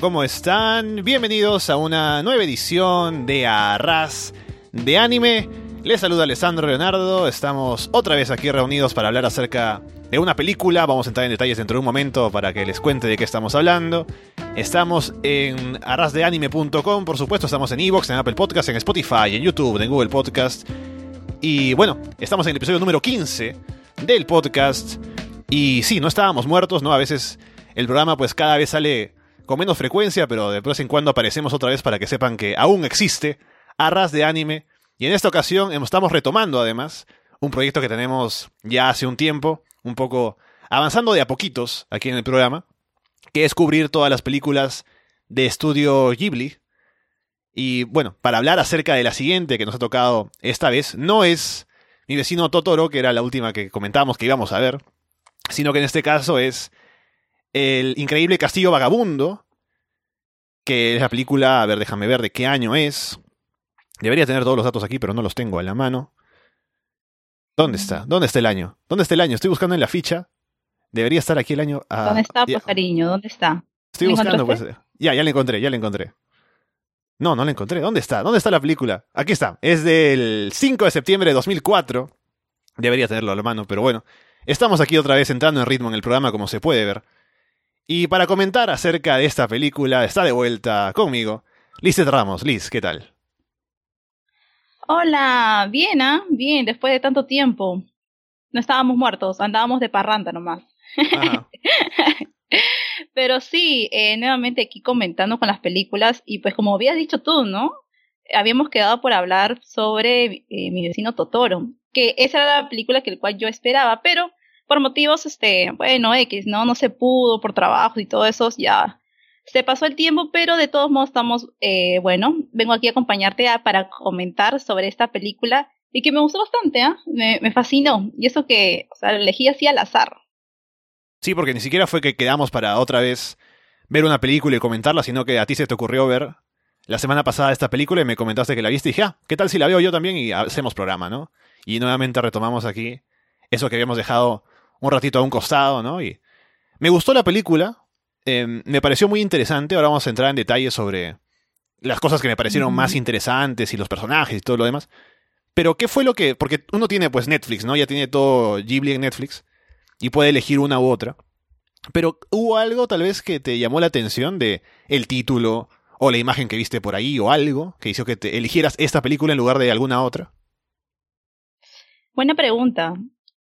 ¿cómo están? Bienvenidos a una nueva edición de Arras de Anime. Les saluda Alessandro Leonardo. Estamos otra vez aquí reunidos para hablar acerca de una película. Vamos a entrar en detalles dentro de un momento para que les cuente de qué estamos hablando. Estamos en arrasdeanime.com, por supuesto. Estamos en Evox, en Apple Podcast, en Spotify, en YouTube, en Google Podcast. Y bueno, estamos en el episodio número 15 del podcast. Y sí, no estábamos muertos, ¿no? A veces el programa pues cada vez sale con menos frecuencia, pero de vez en cuando aparecemos otra vez para que sepan que aún existe Arras de Anime. Y en esta ocasión estamos retomando además un proyecto que tenemos ya hace un tiempo, un poco avanzando de a poquitos aquí en el programa, que es cubrir todas las películas de estudio Ghibli. Y bueno, para hablar acerca de la siguiente que nos ha tocado esta vez, no es mi vecino Totoro, que era la última que comentábamos que íbamos a ver, sino que en este caso es el increíble Castillo Vagabundo, que es la película, a ver, déjame ver de qué año es. Debería tener todos los datos aquí, pero no los tengo a la mano. ¿Dónde está? ¿Dónde está el año? ¿Dónde está el año? Estoy buscando en la ficha. Debería estar aquí el año. ¿Dónde está, cariño? ¿Dónde está? Estoy buscando, pues. Ya, ya la encontré, ya la encontré. No, no la encontré. ¿Dónde está? ¿Dónde está la película? Aquí está. Es del 5 de septiembre de 2004. Debería tenerlo a la mano, pero bueno. Estamos aquí otra vez entrando en ritmo en el programa, como se puede ver. Y para comentar acerca de esta película, está de vuelta conmigo Liz Ramos. Liz, ¿qué tal? Hola, bien, ¿ah? Bien, después de tanto tiempo. No estábamos muertos, andábamos de parranda nomás. Pero sí, eh, nuevamente aquí comentando con las películas y pues como habías dicho tú, ¿no? Habíamos quedado por hablar sobre eh, mi vecino Totoro, que esa era la película que el cual yo esperaba, pero por motivos, este, bueno, X, ¿no? No se pudo por trabajo y todo eso, ya se pasó el tiempo, pero de todos modos estamos, eh, bueno, vengo aquí a acompañarte para comentar sobre esta película y que me gustó bastante, ¿ah? Me, me, fascinó. Y eso que, o sea, lo elegí así al azar. Sí, porque ni siquiera fue que quedamos para otra vez ver una película y comentarla, sino que a ti se te ocurrió ver la semana pasada esta película y me comentaste que la viste y dije, ah, ¿qué tal si la veo yo también y hacemos programa, ¿no? Y nuevamente retomamos aquí eso que habíamos dejado un ratito a un costado, ¿no? Y me gustó la película, em, me pareció muy interesante, ahora vamos a entrar en detalles sobre las cosas que me parecieron más interesantes y los personajes y todo lo demás. Pero ¿qué fue lo que...? Porque uno tiene pues Netflix, ¿no? Ya tiene todo Ghibli en Netflix y puede elegir una u otra. Pero ¿hubo algo tal vez que te llamó la atención de el título o la imagen que viste por ahí o algo que hizo que te eligieras esta película en lugar de alguna otra? Buena pregunta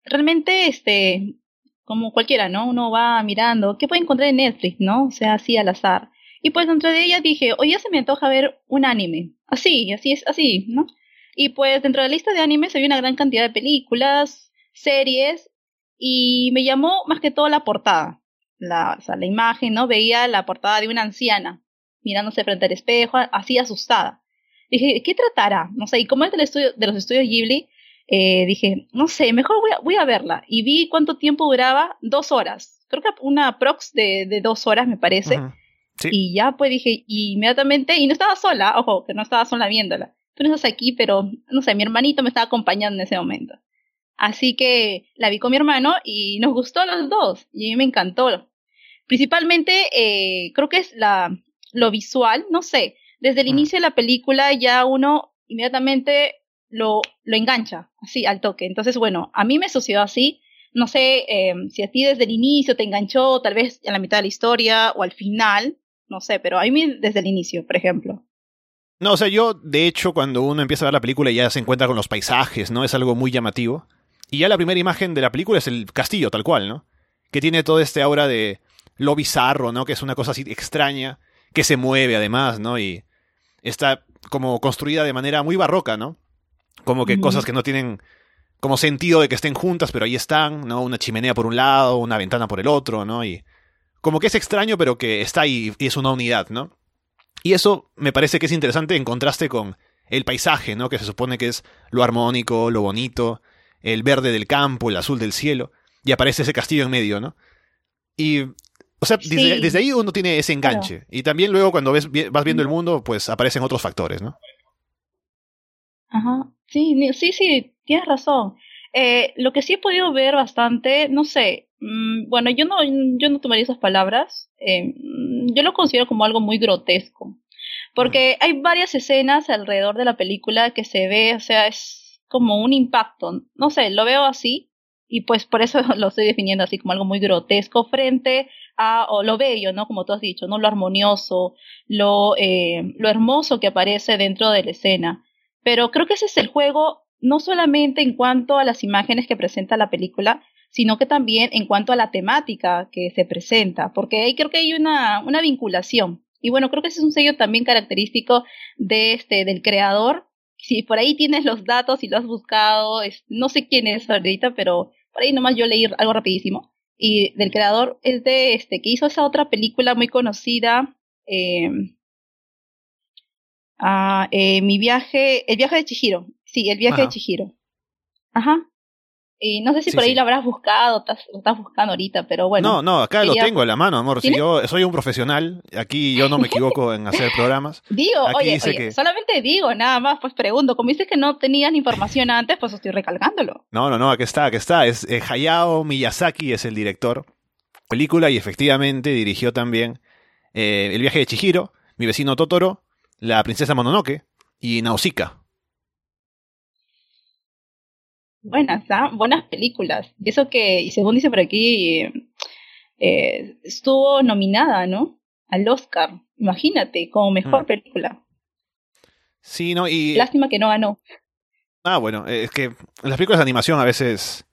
realmente, este, como cualquiera, ¿no? Uno va mirando, ¿qué puede encontrar en Netflix, no? O sea, así al azar. Y pues dentro de ella dije, oye, se me antoja ver un anime. Así, así es, así, ¿no? Y pues dentro de la lista de animes había una gran cantidad de películas, series, y me llamó más que todo la portada. La, o sea, la imagen, ¿no? Veía la portada de una anciana, mirándose frente al espejo, así asustada. Dije, ¿qué tratará? No sé, y como es del estudio, de los estudios Ghibli, eh, dije, no sé, mejor voy a, voy a verla. Y vi cuánto tiempo duraba, dos horas. Creo que una prox de, de dos horas, me parece. Y ya pues dije, inmediatamente, y no estaba sola, ojo, que no estaba sola viéndola. Tú no estás aquí, pero no sé, mi hermanito me estaba acompañando en ese momento. Así que la vi con mi hermano y nos gustó a los dos. Y a mí me encantó. Principalmente, eh, creo que es la, lo visual, no sé. Desde el inicio de la película ya uno inmediatamente lo, lo engancha, así, al toque. Entonces, bueno, a mí me sucedió así. No sé eh, si a ti desde el inicio te enganchó, tal vez en la mitad de la historia o al final, no sé, pero a mí desde el inicio, por ejemplo. No, o sea, yo, de hecho, cuando uno empieza a ver la película ya se encuentra con los paisajes, ¿no? Es algo muy llamativo. Y ya la primera imagen de la película es el castillo, tal cual, ¿no? Que tiene todo este aura de lo bizarro, ¿no? Que es una cosa así extraña, que se mueve además, ¿no? Y está como construida de manera muy barroca, ¿no? Como que cosas que no tienen como sentido de que estén juntas, pero ahí están, ¿no? Una chimenea por un lado, una ventana por el otro, ¿no? Y como que es extraño, pero que está ahí y es una unidad, ¿no? Y eso me parece que es interesante en contraste con el paisaje, ¿no? Que se supone que es lo armónico, lo bonito, el verde del campo, el azul del cielo, y aparece ese castillo en medio, ¿no? Y, o sea, desde, ahí uno tiene ese enganche. Y también luego cuando ves, vas viendo el mundo, pues aparecen otros factores, ¿no? Ajá. Sí, sí, sí, tienes razón. Eh, lo que sí he podido ver bastante, no sé, mm, bueno, yo no, yo no tomaría esas palabras, eh, yo lo considero como algo muy grotesco, porque hay varias escenas alrededor de la película que se ve, o sea, es como un impacto, no sé, lo veo así, y pues por eso lo estoy definiendo así como algo muy grotesco frente a o lo bello, ¿no? Como tú has dicho, ¿no? Lo armonioso, lo, eh, lo hermoso que aparece dentro de la escena. Pero creo que ese es el juego no solamente en cuanto a las imágenes que presenta la película, sino que también en cuanto a la temática que se presenta, porque ahí creo que hay una, una vinculación. Y bueno, creo que ese es un sello también característico de este, del creador. Si por ahí tienes los datos y lo has buscado, no sé quién es ahorita, pero por ahí nomás yo leí algo rapidísimo. Y del creador es de este, que hizo esa otra película muy conocida, eh, ah, eh, mi viaje, el viaje de Chihiro, Sí, el viaje de Chihiro. Ajá. Y no sé si por ahí lo habrás buscado, lo estás buscando ahorita, pero bueno. No, no, acá lo tengo en la mano, amor. Si yo soy un profesional, aquí yo no me equivoco en hacer programas. Digo, oye, solamente digo, nada más, pues pregunto. Como dices que no tenías información antes, pues estoy recalcándolo. No, no, no, aquí está, aquí está. Es eh, Hayao Miyazaki es el director. Película y efectivamente dirigió también eh, El viaje de Chihiro, Mi vecino Totoro, La princesa Mononoke y Nausicaa. Buenas, ¿ah? buenas películas. Y eso que, y según dice por aquí, eh, estuvo nominada, ¿no? Al Oscar. Imagínate, como mejor mm. película. Sí, no, y. Lástima que no ganó. Ah, bueno, eh, es que las películas de animación a veces.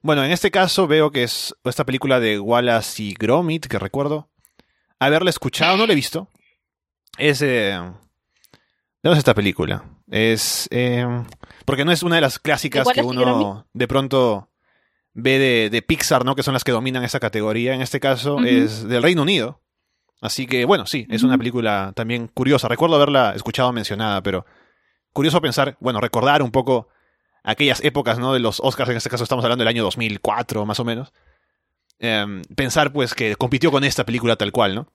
Bueno, en este caso veo que es esta película de Wallace y Gromit, que recuerdo haberla escuchado, no la he visto. Es. Eh... ¿De es esta película? Es. Eh... Porque no es una de las clásicas que uno de pronto ve de, Pixar, ¿no? Que son las que dominan esa categoría. En este caso es del Reino Unido. Así que, bueno, sí, es una película también curiosa. Recuerdo haberla escuchado mencionada, pero curioso pensar, bueno, recordar un poco aquellas épocas, ¿no? De los Oscars, en este caso estamos hablando del año 2004, más o menos. Em, pensar, pues, que compitió con esta película tal cual, ¿no?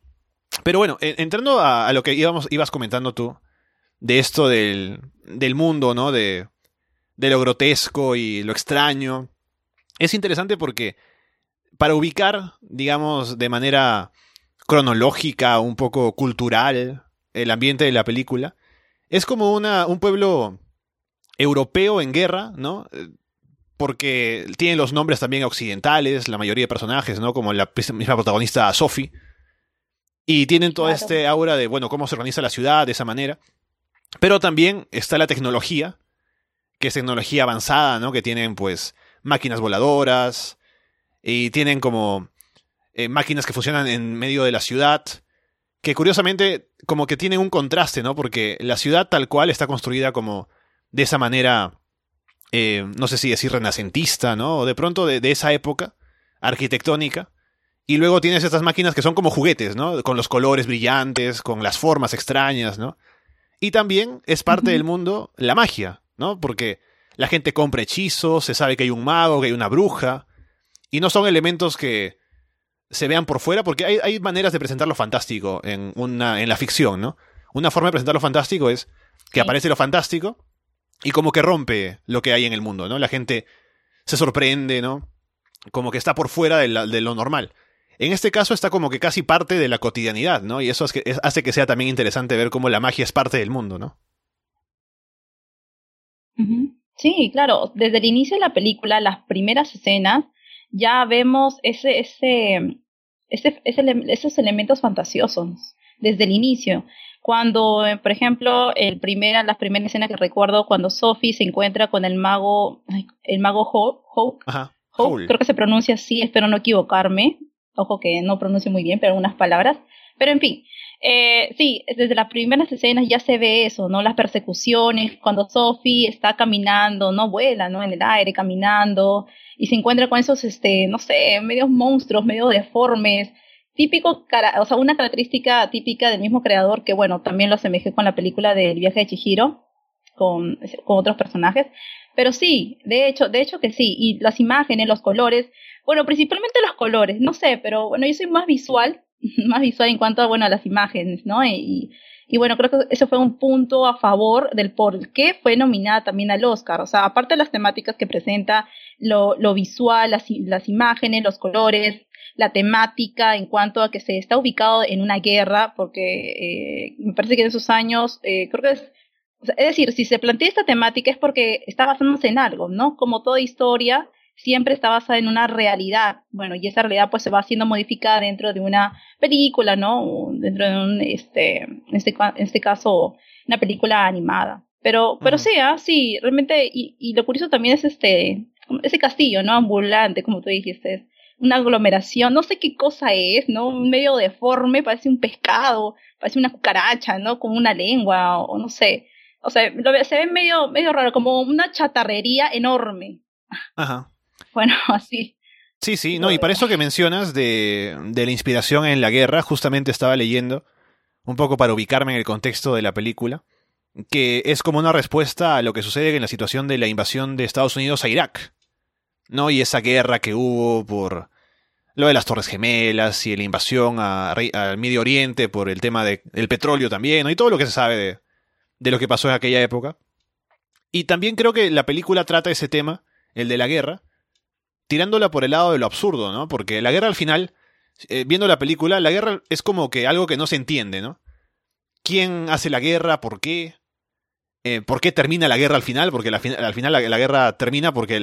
Pero bueno, entrando a, a, lo que íbamos, ibas comentando tú, de esto del, del mundo, ¿no? De, de lo grotesco y lo extraño. Es interesante porque para ubicar, digamos, de manera cronológica, un poco cultural, el ambiente de la película, es como una, un pueblo europeo en guerra, ¿no? Porque tiene los nombres también occidentales, la mayoría de personajes, ¿no? Como la misma protagonista Sophie. Y tienen todo este aura de, bueno, cómo se organiza la ciudad de esa manera. Pero también está la tecnología, que es tecnología avanzada, ¿no? Que tienen pues máquinas voladoras y tienen como eh, máquinas que funcionan en medio de la ciudad, que curiosamente como que tienen un contraste, ¿no? Porque la ciudad tal cual está construida como de esa manera, eh, no sé si decir renacentista, ¿no? O de pronto de, de esa época arquitectónica. Y luego tienes estas máquinas que son como juguetes, ¿no? Con los colores brillantes, con las formas extrañas, ¿no? Y también es parte del mundo la magia, ¿no? Porque la gente compra hechizos, se sabe que hay un mago, que hay una bruja, y no son elementos que se vean por fuera, porque hay, maneras de presentar lo fantástico en, una, en la ficción, ¿no? Una forma de presentar lo fantástico es que aparece lo fantástico y como que rompe lo que hay en el mundo, ¿no? La gente se sorprende, ¿no? Como que está por fuera de, lo normal. En este caso está como que casi parte de la cotidianidad, ¿no? Y eso hace que sea también interesante ver cómo la magia es parte del mundo, ¿no? Sí, claro, desde el inicio de la película, las primeras escenas, ya vemos ese, ese, ese, esos elementos fantasiosos desde el inicio. Cuando, eh, por ejemplo, el primera, la primera escena que recuerdo, cuando Sophie se encuentra con el mago, el mago Hope, creo que se pronuncia así, espero no equivocarme. Ojo que no pronuncio muy bien, pero unas palabras. Pero en fin, eh, sí, desde las primeras escenas ya se ve eso, ¿no? Las persecuciones, cuando Sophie está caminando, no vuela, ¿no? En el aire, caminando, y se encuentra con esos, este, no sé, medios monstruos, medio deformes, típico, o sea, una característica típica del mismo creador que, bueno, también lo asemejé con la película del viaje de Chihiro, con, con otros personajes, pero sí, de hecho, de hecho que sí, y las imágenes, los colores, bueno, principalmente los colores, no sé, pero bueno, yo soy más visual, más visual en cuanto a, bueno, a las imágenes, ¿no? Y, y bueno, creo que eso fue un punto a favor del por qué fue nominada también al Oscar. O sea, aparte de las temáticas que presenta, lo, lo visual, las, las imágenes, los colores, la temática en cuanto a que se está ubicado en una guerra, porque eh, me parece que en esos años, eh, creo que es, es decir, si se plantea esta temática es porque está basándose en algo, ¿no? Como toda historia, siempre está basada en una realidad. Bueno, y esa realidad pues se va siendo modificada dentro de una película, ¿no? Dentro de un, este, en este, en este caso, una película animada. Pero, pero sea, sí, realmente, y, y lo curioso también es este, ese castillo, ¿no? Ambulante, como tú dijiste, una aglomeración, no sé qué cosa es, ¿no? Medio deforme, parece un pescado, parece una cucaracha, ¿no? Como una lengua, o, no sé. O sea, lo, se ve medio, medio raro, como una chatarrería enorme. Ajá. Bueno, así. Sí, sí, no, y para eso que mencionas de, de la inspiración en la guerra, justamente estaba leyendo, un poco para ubicarme en el contexto de la película, que es como una respuesta a lo que sucede en la situación de la invasión de Estados Unidos a Irak, ¿no? Y esa guerra que hubo por lo de las Torres Gemelas y la invasión al Medio Oriente por el tema del petróleo también, ¿no? Y todo lo que se sabe de, de lo que pasó en aquella época. Y también creo que la película trata ese tema, el de la guerra, tirándola por el lado de lo absurdo, ¿no? Porque la guerra al final, eh, viendo la película, la guerra es como que algo que no se entiende, ¿no? ¿Quién hace la guerra? ¿Por qué? Eh, ¿Por qué termina la guerra al final? Porque al final la, guerra termina porque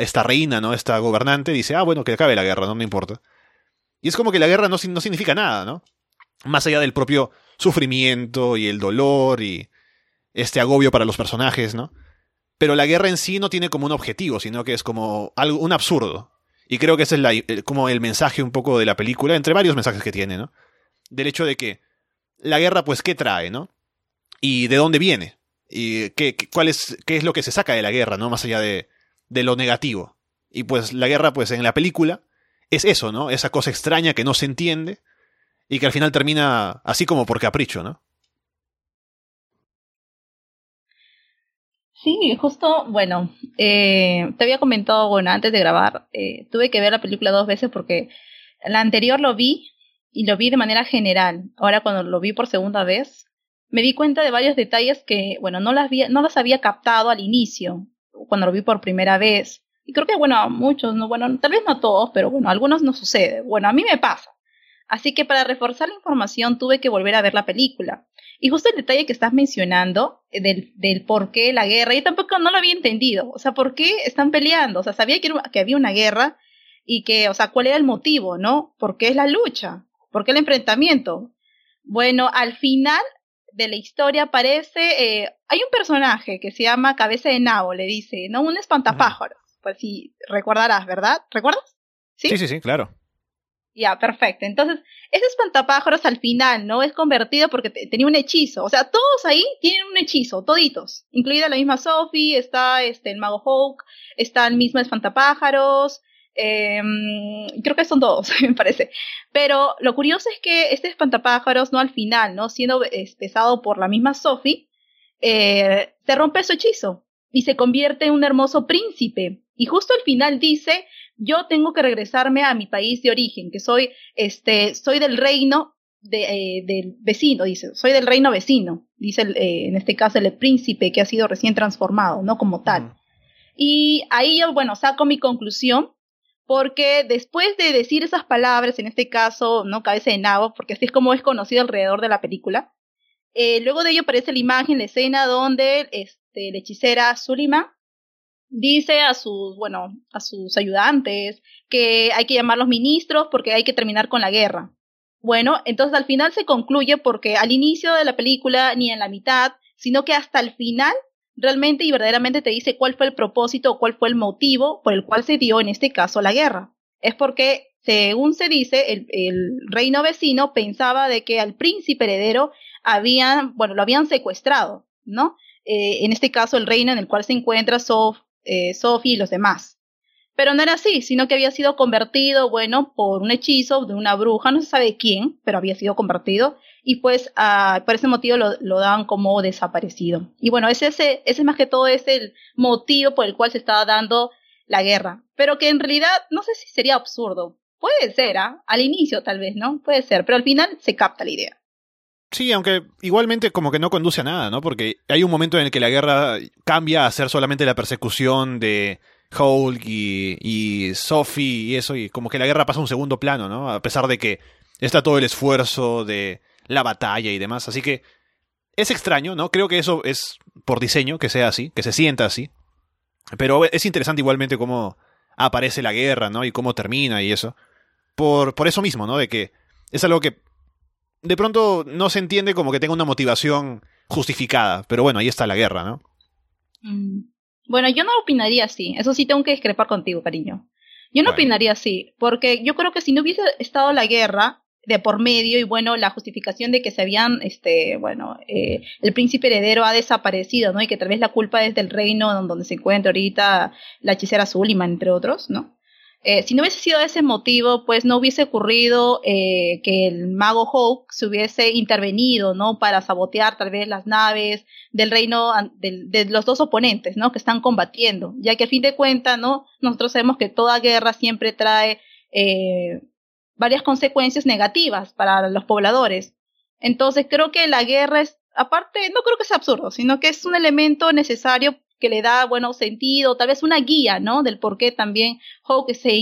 esta reina, ¿no? Esta gobernante dice, ah, bueno, que acabe la guerra, no me importa. Y es como que la guerra no, no significa nada, ¿no? Más allá del propio sufrimiento y el dolor y este agobio para los personajes, ¿no? Pero la guerra en sí no tiene como un objetivo, sino que es como algo, un absurdo. Y creo que ese es como el mensaje un poco de la película, entre varios mensajes que tiene, ¿no? Del hecho de que la guerra, pues, ¿qué trae, no? Y de dónde viene. Y qué, cuál es, qué es lo que se saca de la guerra, ¿no? Más allá de, de lo negativo. Y pues la guerra, pues, en la película es eso, ¿no? Esa cosa extraña que no se entiende y que al final termina así como por capricho, ¿no? Sí, justo, bueno, eh, te había comentado, bueno, antes de grabar, eh, tuve que ver la película dos veces porque la anterior lo vi y lo vi de manera general. Ahora cuando lo vi por segunda vez, me di cuenta de varios detalles que, bueno, no las había, no las había captado al inicio, cuando lo vi por primera vez. Y creo que, bueno, a muchos, no, bueno, tal vez no a todos, pero bueno, a algunos no sucede. Bueno, a mí me pasa. Así que para reforzar la información tuve que volver a ver la película. Y justo el detalle que estás mencionando eh, del, del por qué la guerra, yo tampoco no lo había entendido. O sea, ¿por qué están peleando? O sea, sabía que, que había una guerra y que, o sea, ¿cuál era el motivo, no? ¿Por qué es la lucha? ¿Por qué el enfrentamiento? Bueno, al final de la historia aparece, eh, hay un personaje que se llama Cabeza de Nabo, le dice, ¿no? Un espantapájaros. Pues sí, recordarás, ¿verdad? ¿Recuerdas? Sí, sí, sí, sí claro. Ya, perfecto. Entonces, ese espantapájaros al final, ¿no? Es convertido porque tenía un hechizo. O sea, todos ahí tienen un hechizo, toditos. Incluida la misma Sophie, está este, el mago Hawk, está el mismo espantapájaros. Eh, creo que son todos, me parece. Pero lo curioso es que este espantapájaros, ¿no? Al final, ¿no? Siendo pesado por la misma Sophie, eh, se rompe su hechizo y se convierte en un hermoso príncipe. Y justo al final dice, yo tengo que regresarme a mi país de origen, que soy, este, soy del reino de, eh, del vecino, dice, soy del reino vecino, dice eh, en este caso el príncipe que ha sido recién transformado, ¿no? Como tal. Y ahí yo, bueno, saco mi conclusión, porque después de decir esas palabras, en este caso, ¿no? Cabeza de nabo, porque así es como es conocido alrededor de la película, eh, luego de ello aparece la imagen, la escena donde este, la hechicera Sulima dice a sus, bueno, a sus ayudantes que hay que llamar los ministros porque hay que terminar con la guerra. Bueno, entonces al final se concluye porque al inicio de la película ni en la mitad, sino que hasta el final realmente y verdaderamente te dice cuál fue el propósito o cuál fue el motivo por el cual se dio en este caso la guerra. Es porque, según se dice, el, el reino vecino pensaba de que al príncipe heredero habían, bueno, lo habían secuestrado, ¿no? Eh, en este caso el reino en el cual se encuentra Sof, eh, Sophie y los demás. Pero no era así, sino que había sido convertido, bueno, por un hechizo de una bruja, no se sabe quién, pero había sido convertido, y pues ah, por ese motivo lo, lo dan como desaparecido. Y bueno, ese, ese, más que todo es el motivo por el cual se estaba dando la guerra, pero que en realidad no sé si sería absurdo, Puede ser, ¿ah? Al inicio tal vez, ¿no? Puede ser, pero al final se capta la idea. Sí, aunque igualmente como que no conduce a nada, ¿no? Porque hay un momento en el que la guerra cambia a ser solamente la persecución de Hulk y, y Sophie y eso, y como que la guerra pasa a un segundo plano, ¿no? A pesar de que está todo el esfuerzo de la batalla y demás. Así que es extraño, ¿no? Creo que eso es por diseño, que sea así, que se sienta así. Pero es interesante igualmente cómo aparece la guerra, ¿no? Y cómo termina y eso. Por, por eso mismo, ¿no? De que es algo que de pronto no se entiende como que tenga una motivación justificada. Pero bueno, ahí está la guerra, ¿no? Mm. Bueno, yo no opinaría así. Eso sí tengo que discrepar contigo, cariño. Yo no opinaría así, porque yo creo que si no hubiese estado la guerra de por medio y bueno, la justificación de que se habían, este, bueno, eh, el príncipe heredero ha desaparecido, ¿no? Y que tal vez la culpa es del reino donde se encuentra ahorita la hechicera Suliman, entre otros, ¿no? Eh, si no hubiese sido ese motivo, pues no hubiese ocurrido eh, que el mago Hawk se hubiese intervenido, ¿no? Para sabotear tal vez las naves del reino de, de, los dos oponentes, ¿no? Que están combatiendo, ya que a fin de cuentas, ¿no? Nosotros sabemos que toda guerra siempre trae eh, varias consecuencias negativas para los pobladores. Entonces creo que la guerra es, aparte, no creo que sea absurdo, sino que es un elemento necesario que le da, bueno, sentido, tal vez una guía, ¿no? Del por qué también Hawke se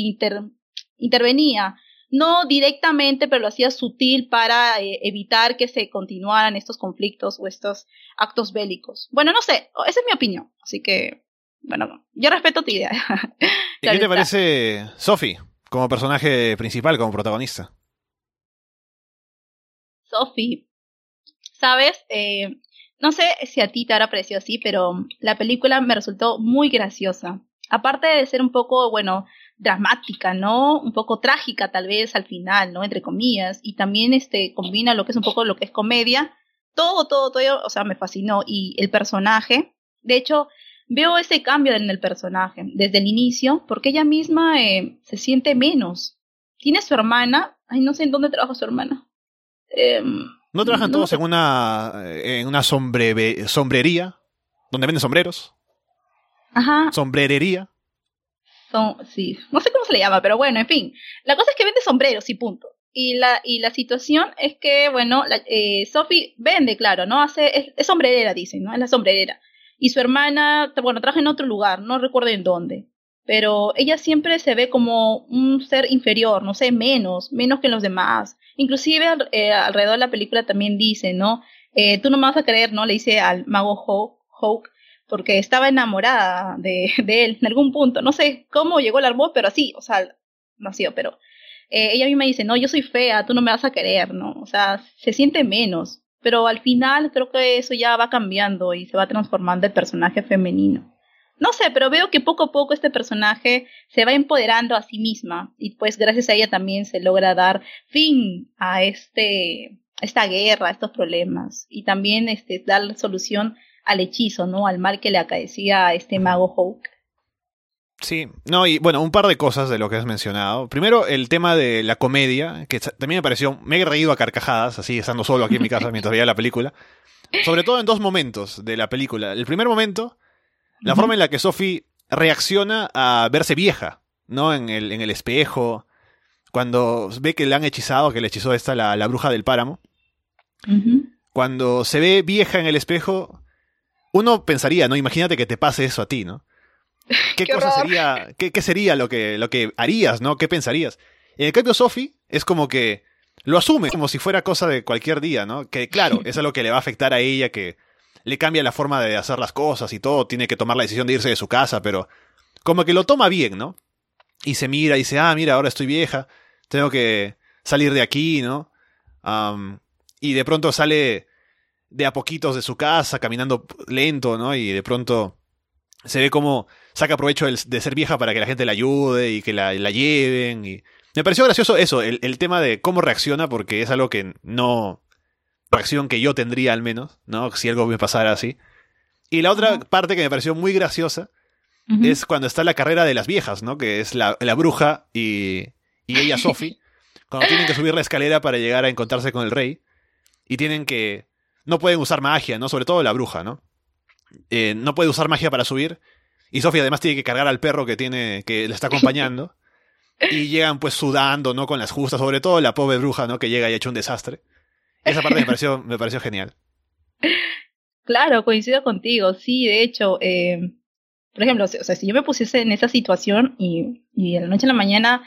intervenía. No directamente, pero lo hacía sutil para eh, evitar que se continuaran estos conflictos o estos actos bélicos. Bueno, no sé, esa es mi opinión. Así que, bueno, yo respeto tu idea. ¿Y qué te parece Sophie como personaje principal, como protagonista? Sophie. ¿Sabes? Eh, no sé si a ti te habrá parecido así, pero la película me resultó muy graciosa. Aparte de ser un poco, bueno, dramática, ¿no? Un poco trágica tal vez al final, ¿no? Entre comillas. Y también este combina lo que es un poco lo que es comedia. Todo, todo, todo, o sea, me fascinó. Y el personaje, de hecho, veo ese cambio en el personaje desde el inicio, porque ella misma eh, se siente menos. Tiene su hermana, ay, no sé en dónde trabaja su hermana. Eh, ¿No trabajan todos en una, eh, en una sombre, sombrería? ¿Donde venden sombreros? Ajá. ¿Sombrerería? Son, sí, no sé cómo se le llama, pero bueno, en fin. La cosa es que vende sombreros y punto. Y la, y la situación es que, bueno, la, eh, Sophie vende, claro, ¿no? Hace, es, sombrerera, dicen, ¿no? Es la sombrerera. Y su hermana, bueno, trabaja en otro lugar, no recuerdo en dónde pero ella siempre se ve como un ser inferior, no sé, menos, menos que los demás. Inclusive eh, alrededor de la película también dice, ¿no? Eh, tú no me vas a creer, ¿no? Le dice al mago Hawk, porque estaba enamorada de, de, él en algún punto. No sé cómo llegó al árbol, pero así, o sea, nació, pero eh, ella misma dice, no, yo soy fea, tú no me vas a querer, ¿no? O sea, se siente menos. Pero al final creo que eso ya va cambiando y se va transformando el personaje femenino. No sé, pero veo que poco a poco este personaje se va empoderando a sí misma y pues gracias a ella también se logra dar fin a este esta guerra, a estos problemas y también este dar solución al hechizo, ¿no? Al mal que le acaecía a este mago Hawk. Sí, no, y bueno, un par de cosas de lo que has mencionado. Primero, el tema de la comedia, que también me pareció, me he reído a carcajadas, así estando solo aquí en mi casa mientras veía la película. Sobre todo en dos momentos de la película. El primer momento la forma en la que Sophie reacciona a verse vieja, ¿no? En el, en el espejo, cuando ve que le han hechizado, que le hechizó esta la, la bruja del páramo. Cuando se ve vieja en el espejo, uno pensaría, ¿no? Imagínate que te pase eso a ti, ¿no? ¿Qué, cosa sería, qué, qué, sería lo que, lo que harías, ¿no? ¿Qué pensarías? En el cambio, Sophie es como que lo asume como si fuera cosa de cualquier día, ¿no? Que claro, eso es lo que le va a afectar a ella, que le cambia la forma de hacer las cosas y todo, tiene que tomar la decisión de irse de su casa, pero como que lo toma bien, ¿no? Y se mira y dice, ah, mira, ahora estoy vieja, tengo que salir de aquí, ¿no? y de pronto sale de a poquitos de su casa, caminando lento, ¿no? Y de pronto se ve como saca provecho de ser vieja para que la gente la ayude y que la, la lleven. Y... Me pareció gracioso eso, el, el, tema de cómo reacciona, porque es algo que no, reacción que yo tendría al menos, ¿no? Si algo me pasara así. Y la otra parte que me pareció muy graciosa es cuando está la carrera de las viejas, ¿no? Que es la, la bruja y, y ella, Sophie, cuando tienen que subir la escalera para llegar a encontrarse con el rey. Y tienen que... No pueden usar magia, ¿no? Sobre todo la bruja, ¿no? Eh, no puede usar magia para subir. Y Sophie además tiene que cargar al perro que tiene que le está acompañando. y llegan pues sudando, ¿no? Con las justas, sobre todo la pobre bruja, ¿no? Que llega y ha hecho un desastre. Esa parte me pareció, me pareció genial. Claro, coincido contigo. Sí, de hecho, eh, por ejemplo, o sea, si yo me pusiese en esa situación y, y de la noche a la mañana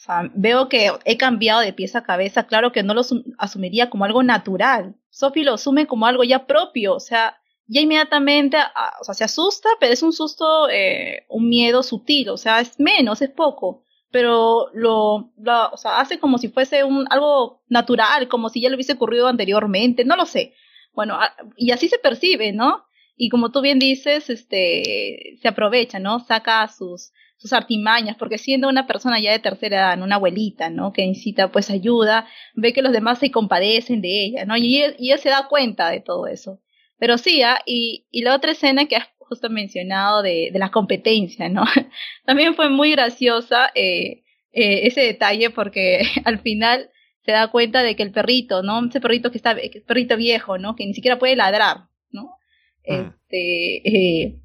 o sea, veo que he cambiado de pieza a cabeza, claro que no lo asumiría como algo natural. Sophie lo asume como algo ya propio, o sea, ya inmediatamente, o sea, se asusta, pero es un susto, eh, un miedo sutil, o sea, es menos, es poco, pero lo, lo, o sea, hace como si fuese un, algo natural, como si ya le hubiese ocurrido anteriormente, no lo sé. Bueno, y así se percibe, ¿no? Y como tú bien dices, este, se aprovecha, ¿no? Saca sus, sus artimañas, porque siendo una persona ya de tercera edad, una abuelita, ¿no? Que necesita pues ayuda, ve que los demás se compadecen de ella, ¿no? Y él, se da cuenta de todo eso. Pero sí, ¿ah? y, y la otra escena que justo mencionado de, de la competencia, ¿no? También fue muy graciosa eh, eh, ese detalle porque al final se da cuenta de que el perrito, ¿no? Ese perrito que está, perrito viejo, ¿no? Que ni siquiera puede ladrar, ¿no? Mm. Este, eh,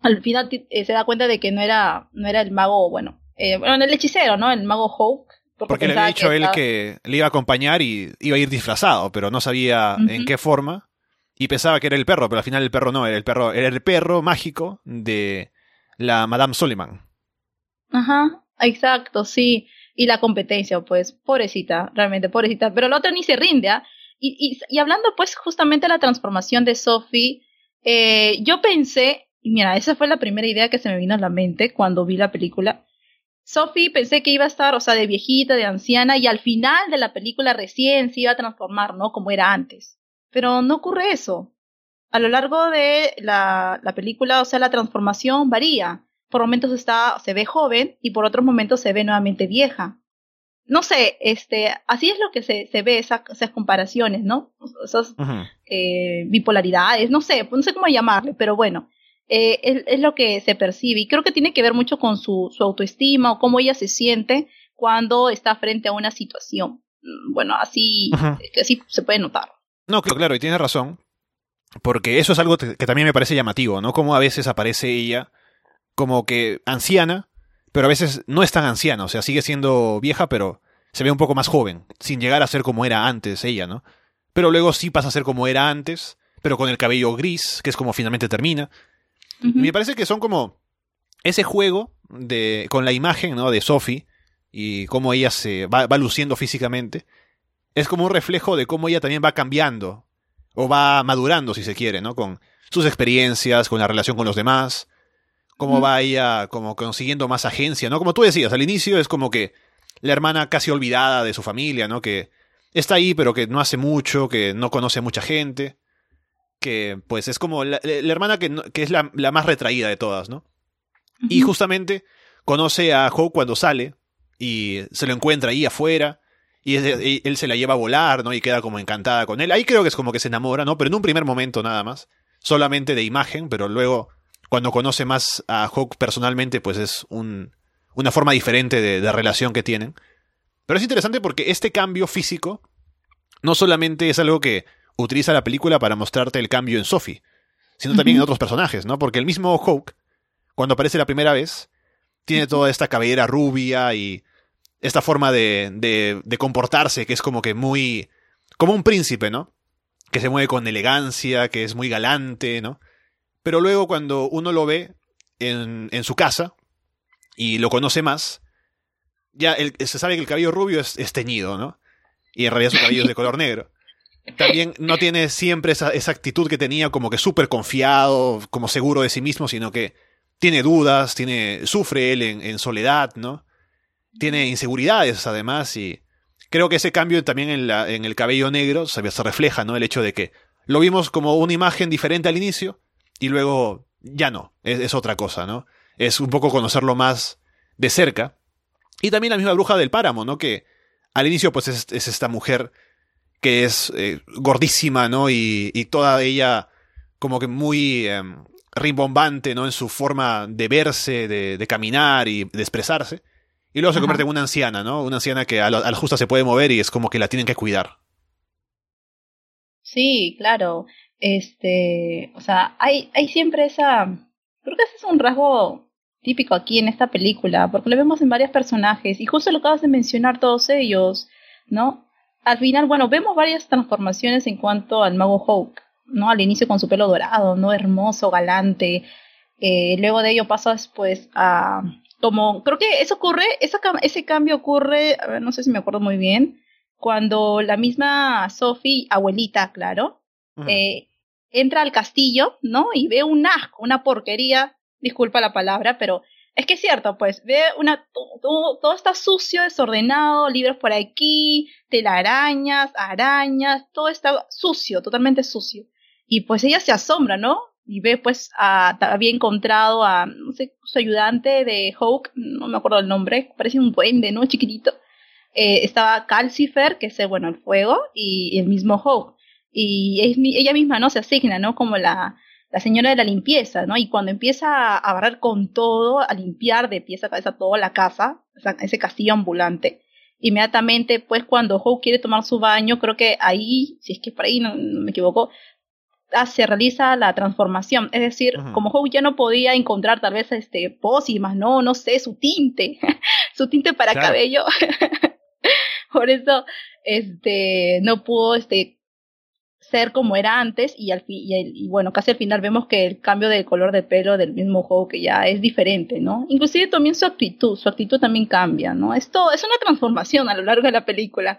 al final eh, se da cuenta de que no era, no era el mago, bueno, eh, bueno, el hechicero, ¿no? El mago Hawk. Porque, le había dicho él que le iba a acompañar y iba a ir disfrazado, pero no sabía en qué forma. Y pensaba que era el perro, pero al final el perro no, era el perro, era el perro mágico de la Madame Suleiman. Ajá, exacto, sí. Y la competencia, pues, pobrecita, realmente pobrecita. Pero la otra ni se rinde, ¿ah? Y, y, y, hablando, pues, justamente de la transformación de Sophie, eh, yo pensé, y mira, esa fue la primera idea que se me vino a la mente cuando vi la película. Sophie pensé que iba a estar, o sea, de viejita, de anciana, y al final de la película recién se iba a transformar, ¿no? Como era antes. Pero no ocurre eso. A lo largo de la, la película, o sea, la transformación varía. Por momentos está, se ve joven y por otros momentos se ve nuevamente vieja no sé, este, así es lo que se, se ve esas, esas comparaciones, ¿no? Esas eh, bipolaridades, no sé, no sé cómo llamarle, pero bueno, eh, es, es, lo que se percibe y creo que tiene que ver mucho con su, su autoestima o cómo ella se siente cuando está frente a una situación. Mm, bueno, así, así se puede notar. No, claro, y tiene razón, porque eso es algo que también me parece llamativo, ¿no? Como a veces aparece ella como que anciana, pero a veces no es tan anciana, o sea, sigue siendo vieja, pero se ve un poco más joven, sin llegar a ser como era antes ella, ¿no? Pero luego sí pasa a ser como era antes, pero con el cabello gris, que es como finalmente termina. Me parece que son como ese juego de con la imagen, ¿no? De Sophie y cómo ella se va, va luciendo físicamente. Es como un reflejo de cómo ella también va cambiando o va madurando, si se quiere, ¿no? Con sus experiencias, con la relación con los demás, cómo va ella como consiguiendo más agencia, ¿no? Como tú decías, al inicio es como que la hermana casi olvidada de su familia, ¿no? Que está ahí, pero que no hace mucho, que no conoce a mucha gente, que pues es como la, hermana que, que es la, la, más retraída de todas, ¿no? Y justamente conoce a Hope cuando sale y se lo encuentra ahí afuera y él se la lleva a volar, ¿no? Y queda como encantada con él. Ahí creo que es como que se enamora, ¿no? Pero en un primer momento nada más, solamente de imagen, pero luego cuando conoce más a Hawk personalmente, pues es un, una forma diferente de, relación que tienen. Pero es interesante porque este cambio físico no solamente es algo que utiliza la película para mostrarte el cambio en Sophie, sino también en otros personajes, ¿no? Porque el mismo Hawk, cuando aparece la primera vez, tiene toda esta cabellera rubia y esta forma de, de, comportarse que es como que muy... como un príncipe, ¿no? Que se mueve con elegancia, que es muy galante, ¿no? Pero luego cuando uno lo ve en, en su casa y lo conoce más, ya se sabe que el cabello rubio es, teñido, ¿no? Y en realidad su cabello es de color negro. También no tiene siempre esa, esa actitud que tenía como que súper confiado, como seguro de sí mismo, sino que tiene dudas, tiene, sufre él en, en soledad, ¿no? Tiene inseguridades además y creo que ese cambio también en, la, en el cabello negro se, se refleja, ¿no? El hecho de que lo vimos como una imagen diferente al inicio y luego ya no, es, otra cosa, ¿no? Es un poco conocerlo más de cerca. Y también la misma bruja del páramo, ¿no? Que al inicio pues es, esta mujer que es eh, gordísima, ¿no? Y, y, toda ella como que muy em, rimbombante, ¿no? En su forma de verse, de, de caminar y de expresarse. Y luego se convierte en una anciana, ¿no? Una anciana que a la, a la, justa se puede mover y es como que la tienen que cuidar. Sí, claro este, o sea, hay, hay siempre esa, creo que ese es un rasgo típico aquí en esta película, porque lo vemos en varios personajes y justo lo acabas de mencionar todos ellos, ¿no? Al final, bueno, vemos varias transformaciones en cuanto al mago Hulk, ¿no? Al inicio con su pelo dorado, ¿no? Hermoso, galante. Eh, luego de ello pasa después a como creo que eso ocurre, ese cambio ocurre, a ver, no sé si me acuerdo muy bien, cuando la misma Sophie, abuelita, claro, eh, entra al castillo, ¿no? Y ve un asco, una porquería, disculpa la palabra, pero es que es cierto, pues, ve una, todo, todo está sucio, desordenado, libros por aquí, telarañas, arañas, todo está sucio, totalmente sucio. Y pues ella se asombra, ¿no? Y ve pues a, había encontrado a no sé su ayudante de Hawk no me acuerdo el nombre parece un duende no chiquitito. Eh, estaba Calcifer que es bueno el fuego y, el mismo Hawk. Y ella misma no se asigna no como la la señora de la limpieza, ¿no? Y cuando empieza a barrer con todo, a limpiar de pieza a cabeza toda la casa, ese castillo ambulante, inmediatamente, pues cuando Hawk quiere tomar su baño, creo que ahí, si es que por ahí no me equivoco, se realiza la transformación. Es decir, como Hope ya no podía encontrar tal vez este pócimas, no, no sé, su tinte, su tinte para cabello. Por eso, este, no pudo, este, ser como era antes y al y, bueno, casi al final vemos que el cambio de color de pelo del mismo juego que ya es diferente, ¿no? Inclusive también su actitud, su actitud también cambia, ¿no? Esto es una transformación a lo largo de la película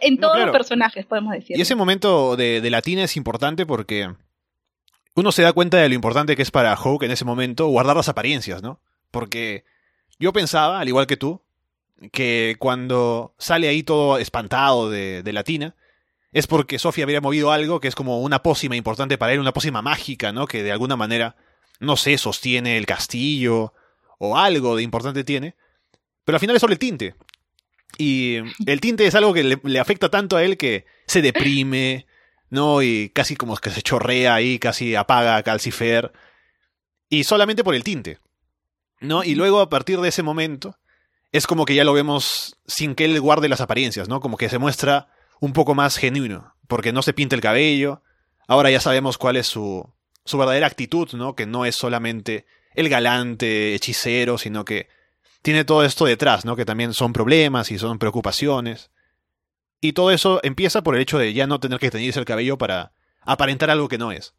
en todos los personajes, podemos decir. Y ese momento de, de Latina es importante porque uno se da cuenta de lo importante que es para Hawk en ese momento guardar las apariencias, ¿no? Porque yo pensaba, al igual que tú, que cuando sale ahí todo espantado de, de Latina, es porque Sofía habría movido algo que es como una pócima importante para él, una pócima mágica, ¿no? Que de alguna manera, no sé, sostiene el castillo o algo de importante tiene. Pero al final es solo el tinte. Y el tinte es algo que le, afecta tanto a él que se deprime, ¿no? Y casi como que se chorrea ahí, casi apaga a Calcifer. Y solamente por el tinte, ¿no? Y luego a partir de ese momento es como que ya lo vemos sin que él guarde las apariencias, ¿no? Como que se muestra un poco más genuino, porque no se pinta el cabello. Ahora ya sabemos cuál es su, su verdadera actitud, ¿no? Que no es solamente el galante hechicero, sino que tiene todo esto detrás, ¿no? Que también son problemas y son preocupaciones. Y todo eso empieza por el hecho de ya no tener que teñirse el cabello para aparentar algo que no es.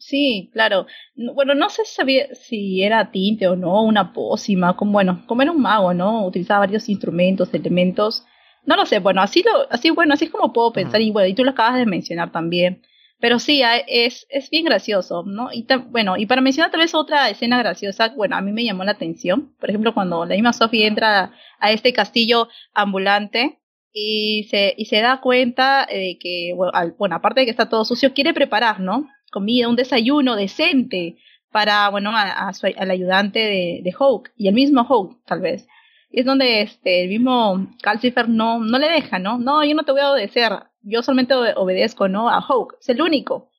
Sí, claro. Bueno, no sé si era tinte o no, una pócima, como bueno, como era un mago, ¿no? Utilizaba varios instrumentos, elementos. No lo sé, bueno, así lo, así bueno, así es como puedo pensar, y bueno, y tú lo acabas de mencionar también. Pero sí, es, es bien gracioso, ¿no? Y bueno, y para mencionar tal vez otra escena graciosa, bueno, a mí me llamó la atención. Por ejemplo, cuando la misma Sophie entra a, este castillo ambulante y se, y se da cuenta de que, bueno, aparte de que está todo sucio, quiere preparar, ¿no? Comida, un desayuno decente para, bueno, a, al ayudante de, de y el mismo Hawk, tal vez. Y es donde este, el mismo Calcifer no, no le deja, ¿no? No, yo no te voy a obedecer yo solamente obedezco, ¿no? A Hawk, es el único.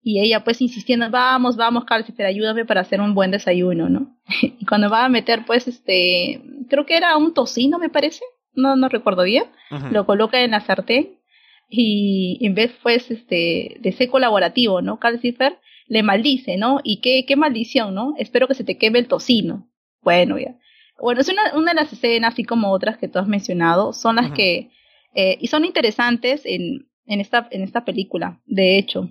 Y ella pues insistiendo, vamos, vamos, Calcifer, ayúdame para hacer un buen desayuno, ¿no? y cuando va a meter pues este, creo que era un tocino, me parece, no, no recuerdo bien, lo coloca en la sartén y en vez pues este, de ser colaborativo, ¿no? Calcifer le maldice, ¿no? Y qué, qué maldición, ¿no? Espero que se te queme el tocino. Bueno, ya. Bueno, es una, una de las escenas, así como otras que tú has mencionado, son las que eh, y son interesantes en, en, esta, en esta película, de hecho.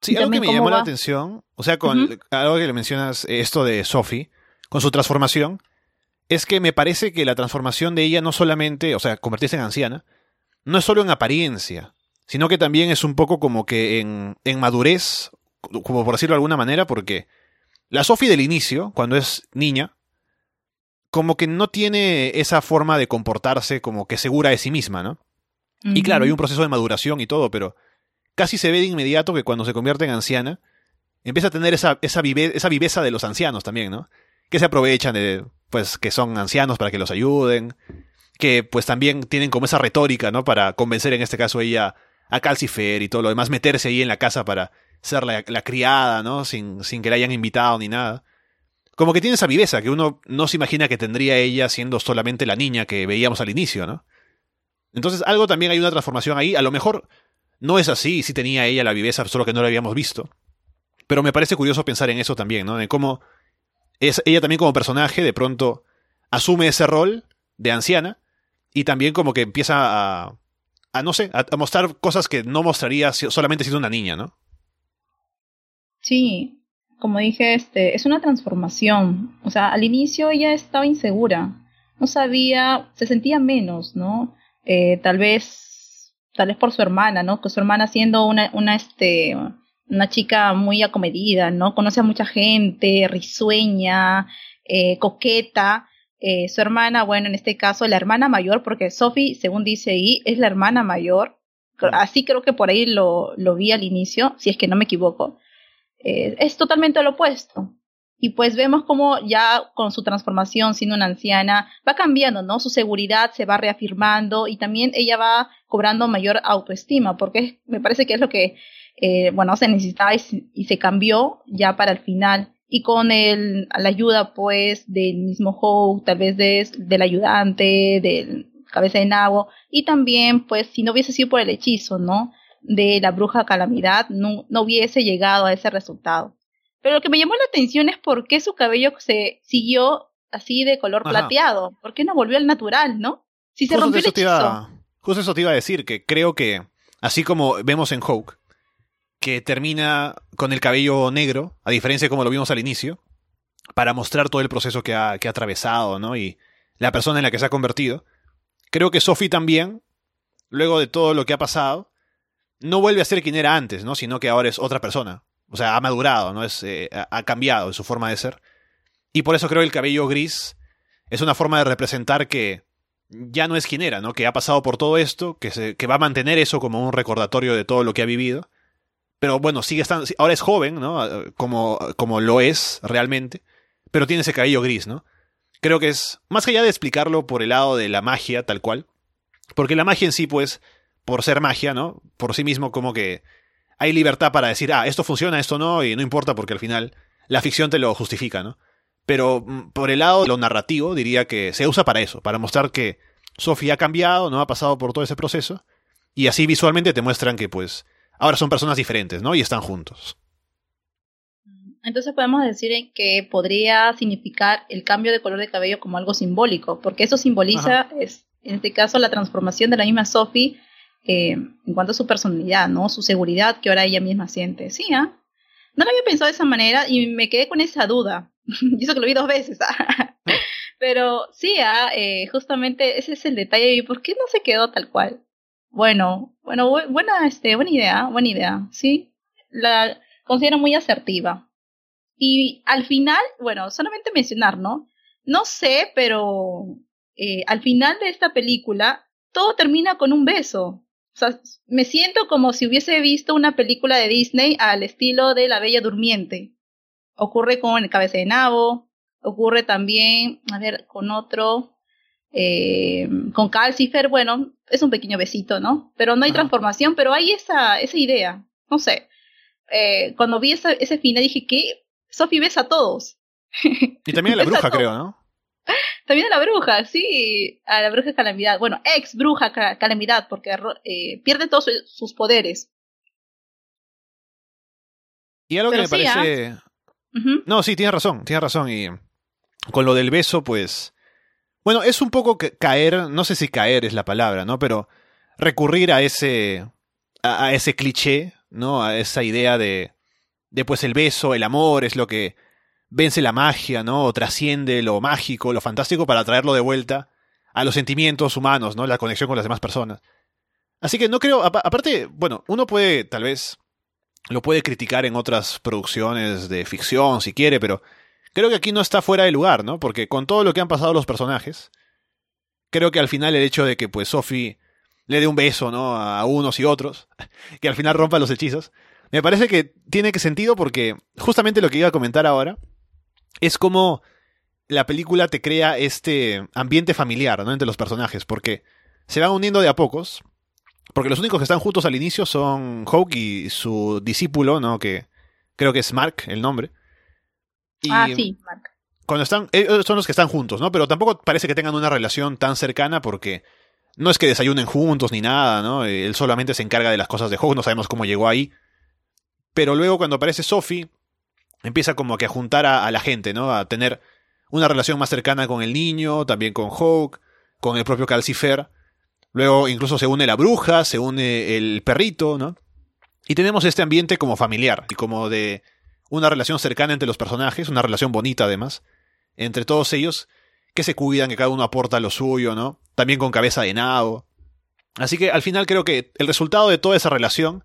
Sí, algo que me llamó la atención, o sea, con algo que le mencionas, eh, esto de Sophie, con su transformación, es que me parece que la transformación de ella no solamente, o sea, convertirse en anciana, no es solo en apariencia, sino que también es un poco como que en, en madurez, como por decirlo de alguna manera, porque la Sophie del inicio, cuando es niña, como que no tiene esa forma de comportarse como que segura de sí misma, ¿no? Y claro, hay un proceso de maduración y todo, pero casi se ve de inmediato que cuando se convierte en anciana, empieza a tener esa, esa, esa viveza de los ancianos también, ¿no? Que se aprovechan de, pues, que son ancianos para que los ayuden, que pues también tienen como esa retórica, ¿no? Para convencer en este caso ella a Calcifer y todo lo demás, meterse ahí en la casa para ser la, la criada, ¿no? Sin, sin que la hayan invitado ni nada como que tiene esa viveza que uno no se imagina que tendría ella siendo solamente la niña que veíamos al inicio, ¿no? Entonces algo también hay una transformación ahí, a lo mejor no es así, sí tenía ella la viveza, solo que no la habíamos visto. Pero me parece curioso pensar en eso también, ¿no? En cómo ella también como personaje de pronto asume ese rol de anciana y también como que empieza a, a no sé, a, mostrar cosas que no mostraría solamente siendo una niña, ¿no? Sí, como dije, este, es una transformación. O sea, al inicio ella estaba insegura, no sabía, se sentía menos, ¿no? Eh, tal vez, tal vez por su hermana, ¿no? Que su hermana siendo una, una, este, una chica muy acomedida, ¿no? Conoce a mucha gente, risueña, eh, coqueta. Eh, su hermana, bueno, en este caso, la hermana mayor, porque Sophie, según dice ahí, es la hermana mayor. Así creo que por ahí lo, lo vi al inicio, si es que no me equivoco. Eh, es totalmente lo opuesto. Y pues vemos como ya con su transformación siendo una anciana va cambiando, ¿no? Su seguridad se va reafirmando y también ella va cobrando mayor autoestima, porque me parece que es lo que, eh, bueno, se necesitaba y, se cambió ya para el final. Y con el, la ayuda, pues, del mismo Hope, tal vez de, del ayudante, del cabeza de nabo, y también, pues, si no hubiese sido por el hechizo, ¿no? De la bruja calamidad no, no hubiese llegado a ese resultado. Pero lo que me llamó la atención es por qué su cabello se siguió así de color plateado. ¿Por qué no volvió al natural, no? Si se rompió el hechizo. justo eso te iba a decir, que creo que, así como vemos en Hawk, que termina con el cabello negro, a diferencia de como lo vimos al inicio, para mostrar todo el proceso que ha, que ha atravesado, ¿no? Y la persona en la que se ha convertido. Creo que Sophie también, luego de todo lo que ha pasado, no vuelve a ser quien era antes, ¿no? Sino que ahora es otra persona. O sea, ha madurado, ¿no? Es, eh, ha cambiado en su forma de ser. Y por eso creo que el cabello gris es una forma de representar que ya no es quien era, ¿no? Que ha pasado por todo esto, que, se, que va a mantener eso como un recordatorio de todo lo que ha vivido. Pero bueno, sigue estando, ahora es joven, ¿no? Como, como lo es realmente, pero tiene ese cabello gris, ¿no? Creo que es, más allá de explicarlo por el lado de la magia, tal cual, porque la magia en sí, pues, por ser magia, ¿no? Por sí mismo como que hay libertad para decir, ah, esto funciona, esto no, y no importa porque al final la ficción te lo justifica, ¿no? Pero mm, por el lado de lo narrativo diría que se usa para eso, para mostrar que Sophie ha cambiado, ¿no? Ha pasado por todo ese proceso, y así visualmente te muestran que pues ahora son personas diferentes, ¿no? Y están juntos. Entonces podemos decir que podría significar el cambio de color de cabello como algo simbólico, porque eso simboliza, es, en este caso, la transformación de la misma Sophie eh, en cuanto a su personalidad, ¿no? Su seguridad que ahora ella misma siente. Sí, ¿ah? No lo había pensado de esa manera y me quedé con esa duda. y eso que lo vi dos veces. ¿ah? Pero sí, ¿ah? eh, justamente ese es el detalle. ¿Y por qué no se quedó tal cual? Bueno, bueno, buena, este, buena idea, buena idea, sí. La considero muy asertiva. Y al final, bueno, solamente mencionar, ¿no? No sé, pero eh, al final de esta película todo termina con un beso. O sea, me siento como si hubiese visto una película de Disney al estilo de La Bella Durmiente. Ocurre con El Cabeza de Nabo, ocurre también, a ver, con otro, eh, con Calcifer, bueno, es un pequeño besito, ¿no? Pero no hay transformación, pero hay esa, esa idea, no sé. Eh, cuando vi esa, ese final dije que Sophie besa a todos. Y también a la bruja, creo, ¿no? También a la bruja, sí, a la bruja calamidad. Bueno, ex bruja calamidad, porque eh, pierde todos sus poderes. Y algo que me parece. ¿ah? No, sí, tienes razón, tienes razón. Y con lo del beso, pues. Bueno, es un poco caer, no sé si caer es la palabra, ¿no? Pero recurrir a ese. a, ese cliché, ¿no? A esa idea de. de pues el beso, el amor, es lo que vence la magia, ¿no? O trasciende lo mágico, lo fantástico para traerlo de vuelta a los sentimientos humanos, ¿no? La conexión con las demás personas. Así que no creo, aparte, bueno, uno puede tal vez lo puede criticar en otras producciones de ficción si quiere, pero creo que aquí no está fuera de lugar, ¿no? Porque con todo lo que han pasado los personajes, creo que al final el hecho de que pues Sophie le dé un beso, ¿no? A unos y otros, que al final rompa los hechizos, me parece que tiene que sentido porque justamente lo que iba a comentar ahora es como la película te crea este ambiente familiar, ¿no? Entre los personajes, porque se van uniendo de a pocos, porque los únicos que están juntos al inicio son Hawk y su discípulo, ¿no? Que creo que es Mark, el nombre. ah, sí, Mark. Cuando están, ellos son los que están juntos, ¿no? Pero tampoco parece que tengan una relación tan cercana porque no es que desayunen juntos ni nada, ¿no? Él solamente se encarga de las cosas de Hawk, no sabemos cómo llegó ahí. Pero luego cuando aparece Sophie, empieza como que a juntar a, la gente, ¿no? A tener una relación más cercana con el niño, también con Hawk, con el propio Calcifer. Luego incluso se une la bruja, se une el perrito, ¿no? Y tenemos este ambiente como familiar y como de una relación cercana entre los personajes, una relación bonita además, entre todos ellos, que se cuidan, que cada uno aporta lo suyo, ¿no? También con cabeza de nabo. Así que al final creo que el resultado de toda esa relación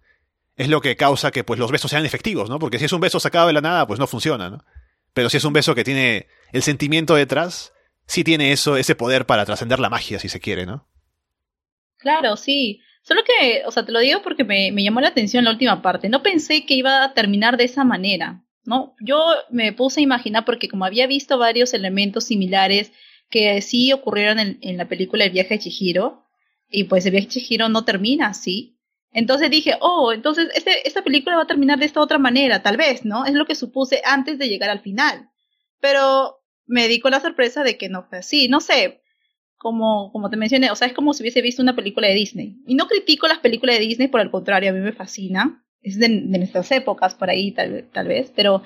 es lo que causa que pues los besos sean efectivos, ¿no? Porque si es un beso sacado de la nada, pues no funciona, ¿no? Pero si es un beso que tiene el sentimiento detrás, sí tiene eso, ese poder para trascender la magia, si se quiere, ¿no? Claro, sí. Solo que, o sea, te lo digo porque me, me llamó la atención la última parte. No pensé que iba a terminar de esa manera, ¿no? Yo me puse a imaginar porque como había visto varios elementos similares que sí ocurrieron en, en la película El viaje de Chihiro, y pues el viaje de Chihiro no termina así, entonces dije, oh, entonces este, esta película va a terminar de esta otra manera, tal vez, ¿no? Es lo que supuse antes de llegar al final. Pero me di con la sorpresa de que no fue así. No sé, como, como te mencioné, o sea, es como si hubiese visto una película de Disney. Y no critico las películas de Disney, por el contrario, a mí me fascina. Es de, nuestras épocas por ahí, tal, tal vez, pero,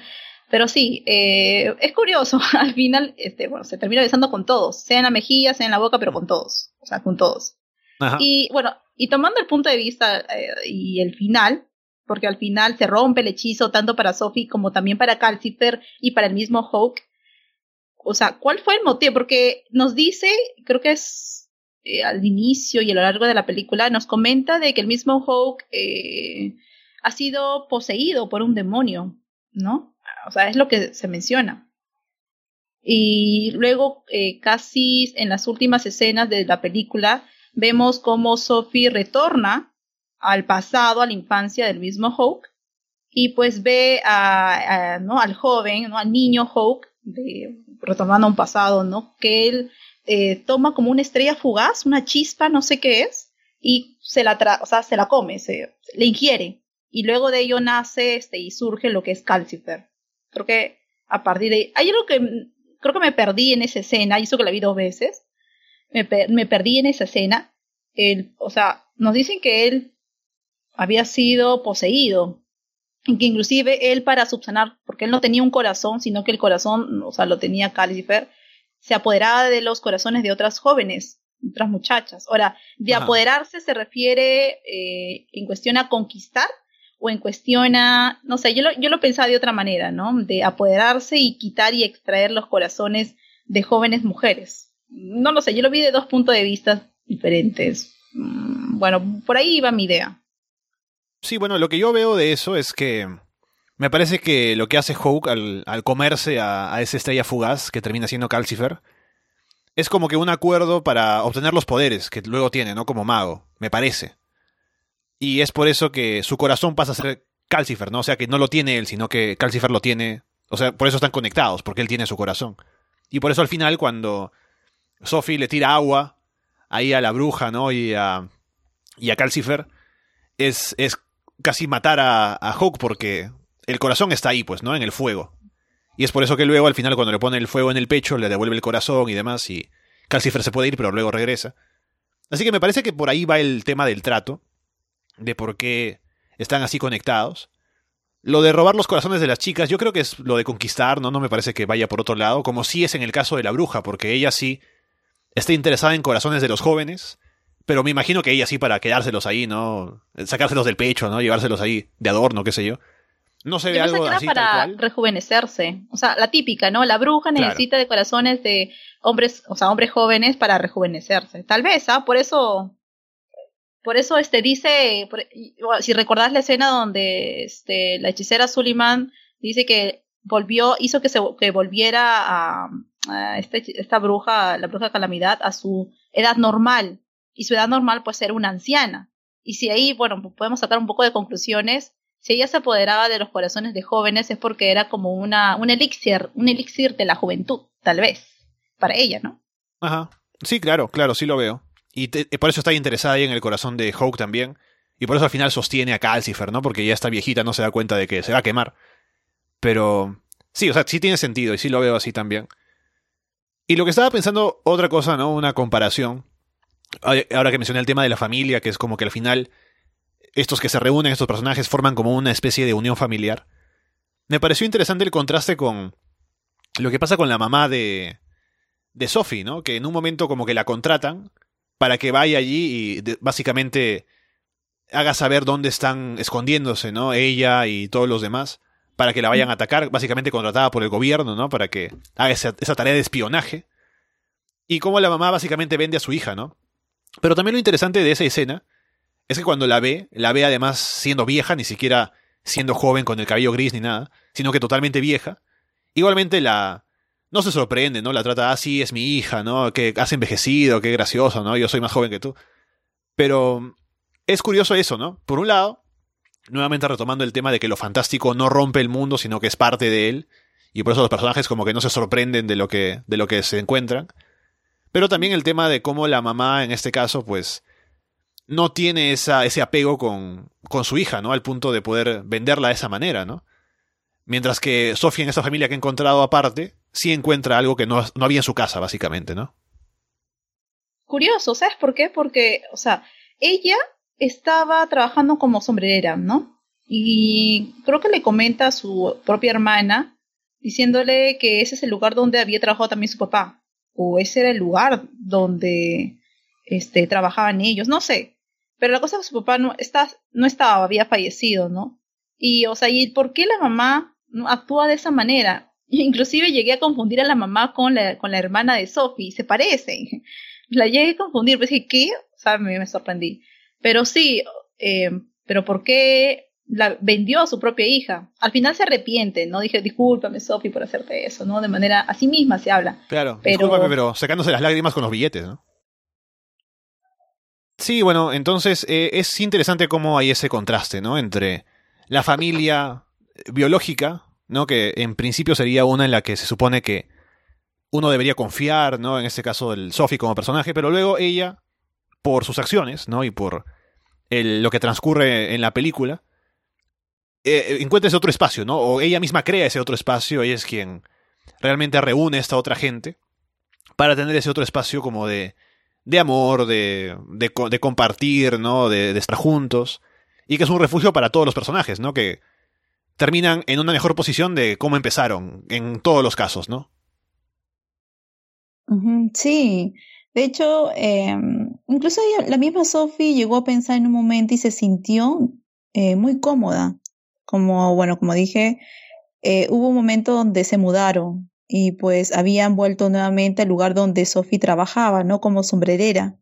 pero sí, eh, es curioso. Al final, este, bueno, se termina besando con todos, sea en la mejilla, sea en la boca, pero con todos. O sea, con todos. Y bueno, y tomando el punto de vista eh, y el final, porque al final se rompe el hechizo tanto para Sophie como también para Calcifer y para el mismo Hawk. O sea, ¿cuál fue el motivo? Porque nos dice, creo que es eh, al inicio y a lo largo de la película, nos comenta de que el mismo Hawk eh, ha sido poseído por un demonio, ¿no? O sea, es lo que se menciona. Y luego, casi en las últimas escenas de la película, vemos cómo Sophie retorna al pasado, a la infancia del mismo Hawk, y pues ve a, ¿no? al joven, ¿no? al niño Hawk, retornando a un pasado, ¿no? que él eh, toma como una estrella fugaz, una chispa, no sé qué es, y se la, tra o sea, se la come, se, le ingiere. Y luego de ello nace este, y surge lo que es Calcifer. Creo que a partir de hay algo que creo que me perdí en esa escena, hizo que la vi dos veces, me, perdí en esa escena. Él, o sea, nos dicen que él había sido poseído, y que inclusive él para subsanar, porque él no tenía un corazón, sino que el corazón, o sea, lo tenía Califer, se apoderaba de los corazones de otras jóvenes, otras muchachas. Ahora, de apoderarse se refiere eh, en cuestión a conquistar o en cuestión a, no sé, yo lo, yo lo pensaba de otra manera, ¿no? De apoderarse y quitar y extraer los corazones de jóvenes mujeres no lo sé, yo lo vi de dos puntos de vista diferentes. Mm, bueno, por ahí iba mi idea. Sí, bueno, lo que yo veo de eso es que me parece que lo que hace Hawk al, comerse a, esa estrella fugaz que termina siendo Calcifer es como que un acuerdo para obtener los poderes que luego tiene, ¿no? Como mago, me parece. Y es por eso que su corazón pasa a ser Calcifer, ¿no? O sea que no lo tiene él, sino que Calcifer lo tiene. O sea, por eso están conectados, porque él tiene su corazón. Y por eso al final, cuando Sophie le tira agua ahí a la bruja, ¿no? Y a, y a Calcifer. Es, es casi matar a, a Hawk porque el corazón está ahí, pues, ¿no? En el fuego. Y es por eso que luego, al final, cuando le pone el fuego en el pecho, le devuelve el corazón y demás, y Calcifer se puede ir, pero luego regresa. Así que me parece que por ahí va el tema del trato, de por qué están así conectados. Lo de robar los corazones de las chicas, yo creo que es lo de conquistar, ¿no? No me parece que vaya por otro lado, como sí es en el caso de la bruja, porque ella sí está interesada en corazones de los jóvenes, pero me imagino que ella sí para quedárselos ahí, ¿no? Sacárselos del pecho, ¿no? Llevárselos ahí de adorno, qué sé yo. No se ve algo que era para rejuvenecerse. O sea, la típica, ¿no? La bruja necesita de corazones de hombres, o sea, hombres jóvenes para rejuvenecerse. Tal vez, ¿ah? Por eso por eso este dice, si recordás la escena donde este la hechicera Suleiman dice que volvió, hizo que se que volviera a, este, esta bruja, la bruja calamidad, a su edad normal. Y su edad normal pues era una anciana. Y si ahí, bueno, podemos sacar un poco de conclusiones, si ella se apoderaba de los corazones de jóvenes es porque era como una, un elixir, un elixir de la juventud, tal vez, para ella, ¿no? Ajá. Sí, claro, claro, sí lo veo. Y por eso está interesada ahí en el corazón de Hawk también. Y por eso al final sostiene a Calcifer, ¿no? Porque ya está viejita, no se da cuenta de que se va a quemar. Pero sí, o sea, sí tiene sentido y sí lo veo así también. Y lo que estaba pensando, otra cosa, ¿no? Una comparación. Ahora que mencioné el tema de la familia, que es como que al final estos que se reúnen, estos personajes, forman como una especie de unión familiar. me pareció interesante el contraste con lo que pasa con la mamá de, de Sophie, ¿no? Que en un momento como que la contratan para que vaya allí y básicamente haga saber dónde están escondiéndose, ¿no? Ella y todos los demás, para que la vayan a atacar, básicamente contratada por el gobierno, ¿no? Para que haga esa, tarea de espionaje. Y cómo la mamá básicamente vende a su hija, ¿no? Pero también lo interesante de esa escena es que cuando la ve, la ve además siendo vieja, ni siquiera siendo joven con el cabello gris ni nada, sino que totalmente vieja. Igualmente la... No se sorprende, ¿no? La trata así, ah, es mi hija, ¿no? Que has envejecido, qué gracioso, ¿no? Yo soy más joven que tú. Pero es curioso eso, ¿no? Por un lado, nuevamente retomando el tema de que lo fantástico no rompe el mundo, sino que es parte de él, y por eso los personajes como que no se sorprenden de lo que, de lo que se encuentran. Pero también el tema de cómo la mamá, en este caso, pues, no tiene esa, ese apego con, con su hija, ¿no? Al punto de poder venderla de esa manera, ¿no? Mientras que Sofía en esa familia que ha encontrado aparte, sí encuentra algo que no, no había en su casa, básicamente, ¿no? Curioso, ¿sabes por qué? Porque, o sea, ella estaba trabajando como sombrerera, ¿no? Y creo que le comenta a su propia hermana, diciéndole que ese es el lugar donde había trabajado también su papá, o ese era el lugar donde este, trabajaban ellos, no sé. Pero la cosa es que su papá no, está, no estaba, había fallecido, ¿no? Y, o sea, ¿y por qué la mamá actúa de esa manera? Inclusive llegué a confundir a la mamá con la, con la hermana de Sophie, se parecen. La llegué a confundir, pues dije, ¿qué? O me sorprendí. Pero sí, eh, pero ¿por qué la vendió a su propia hija? Al final se arrepiente, ¿no? Dije, discúlpame, Sophie, por hacerte eso, ¿no? De manera, a sí misma se habla. Claro, pero... discúlpame, pero sacándose las lágrimas con los billetes, ¿no? Sí, bueno, entonces eh, es interesante cómo hay ese contraste, ¿no? Entre la familia biológica, ¿no? Que en principio sería una en la que se supone que uno debería confiar, ¿no? En este caso el Sophie como personaje, pero luego ella, por sus acciones, ¿no? Y por lo que transcurre en la película, eh, encuentra ese otro espacio, ¿no? O ella misma crea ese otro espacio, ella es quien realmente reúne a esta otra gente para tener ese otro espacio como de de amor, de, de, compartir, ¿no? De, de, estar juntos. Y que es un refugio para todos los personajes, ¿no? Que terminan en una mejor posición de cómo empezaron, en todos los casos, ¿no? Sí, de hecho, eh, incluso la misma Sophie llegó a pensar en un momento y se sintió eh, muy cómoda. Como, bueno, como dije, eh, hubo un momento donde se mudaron y pues habían vuelto nuevamente al lugar donde Sophie trabajaba, ¿no? Como sombrerera.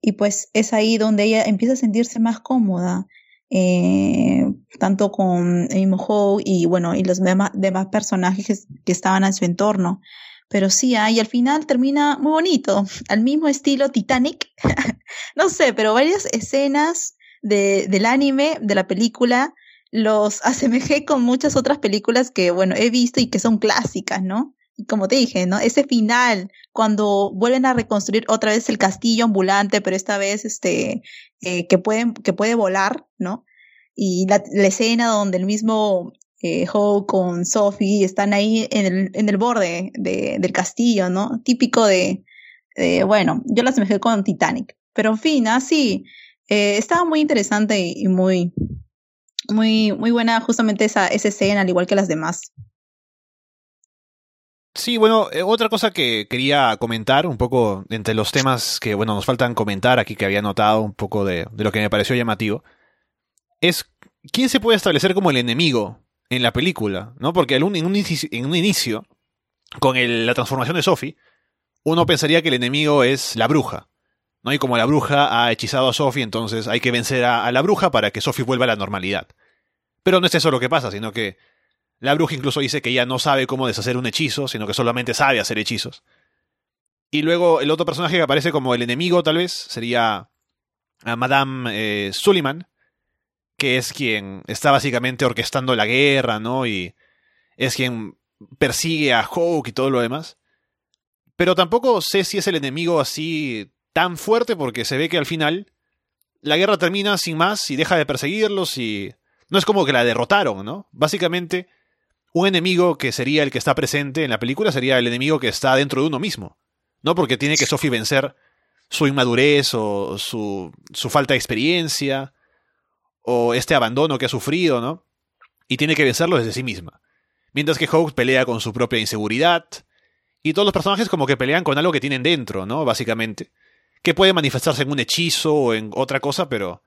Y pues es ahí donde ella empieza a sentirse más cómoda, eh, tanto con Amy Howe y bueno, y los demás, demás personajes que estaban a su entorno. Pero sí, ah, y al final termina muy bonito, al mismo estilo Titanic. no sé, pero varias escenas de, del anime, de la película, los asemejé con muchas otras películas que, bueno, he visto y que son clásicas, ¿no? Como te dije, ¿no? Ese final, cuando vuelven a reconstruir otra vez el castillo ambulante, pero esta vez este, eh, que, pueden, que puede volar, ¿no? Y la, la escena donde el mismo eh, con Sophie están ahí en el, en el borde de, del castillo, ¿no? Típico de, bueno, yo la asemejé con Titanic. Pero en fin, así, eh, estaba muy interesante y muy, muy, muy buena justamente esa, esa escena, al igual que las demás. Sí, bueno, eh, otra cosa que quería comentar, un poco entre los temas que, bueno, nos faltan comentar aquí, que había notado un poco de, de lo que me pareció llamativo, es quién se puede establecer como el enemigo en la película, ¿no? Porque en un, inicio, con la transformación de Sophie, uno pensaría que el enemigo es la bruja, ¿no? Y como la bruja ha hechizado a Sophie, entonces hay que vencer a, la bruja para que Sophie vuelva a la normalidad. Pero no es eso lo que pasa, sino que la bruja incluso dice que ella no sabe cómo deshacer un hechizo, sino que solamente sabe hacer hechizos. Y luego el otro personaje que aparece como el enemigo, tal vez, sería a Madame eh, que es quien está básicamente orquestando la guerra, ¿no? Y es quien persigue a Hawk y todo lo demás. Pero tampoco sé si es el enemigo así tan fuerte porque se ve que al final la guerra termina sin más y deja de perseguirlos y no es como que la derrotaron, ¿no? Básicamente un enemigo que sería el que está presente en la película sería el enemigo que está dentro de uno mismo. ¿No? Porque tiene que Sophie vencer su inmadurez o su, su falta de experiencia o este abandono que ha sufrido, ¿no? Y tiene que vencerlo desde sí misma. Mientras que Hawk pelea con su propia inseguridad. Y todos los personajes como que pelean con algo que tienen dentro, ¿no? Básicamente. Que puede manifestarse en un hechizo o en otra cosa, pero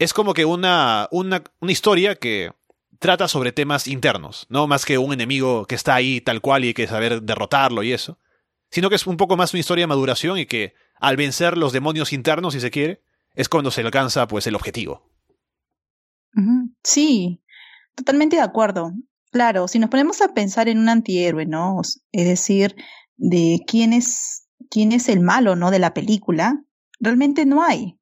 es como que una, una, una historia que trata sobre temas internos, no más que un enemigo que está ahí tal cual y hay que saber derrotarlo y eso, sino que es un poco más una historia de maduración y que al vencer los demonios internos, si se quiere, es cuando se alcanza pues el objetivo. Sí, totalmente de acuerdo. Claro, si nos ponemos a pensar en un antihéroe, ¿no? Es decir, de quién es, quién es el malo, ¿no? De la película, realmente no hay.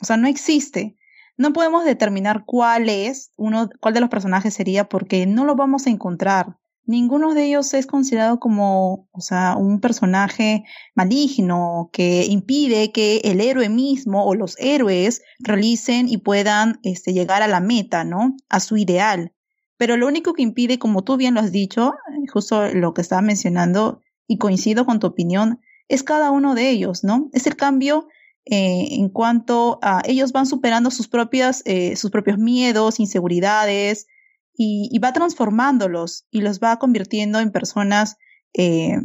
O sea, no existe. No podemos determinar cuál es, uno, cuál de los personajes sería, porque no lo vamos a encontrar. Ninguno de ellos es considerado como, o sea, un personaje maligno que impide que el héroe mismo o los héroes realicen y puedan este, llegar a la meta, ¿no? A su ideal. Pero lo único que impide, como tú bien lo has dicho, justo lo que estaba mencionando, y coincido con tu opinión, es cada uno de ellos, ¿no? Es el cambio eh, en cuanto a ellos van superando sus propias, eh, sus propios miedos, inseguridades, y, va transformándolos y los va convirtiendo en personas eh,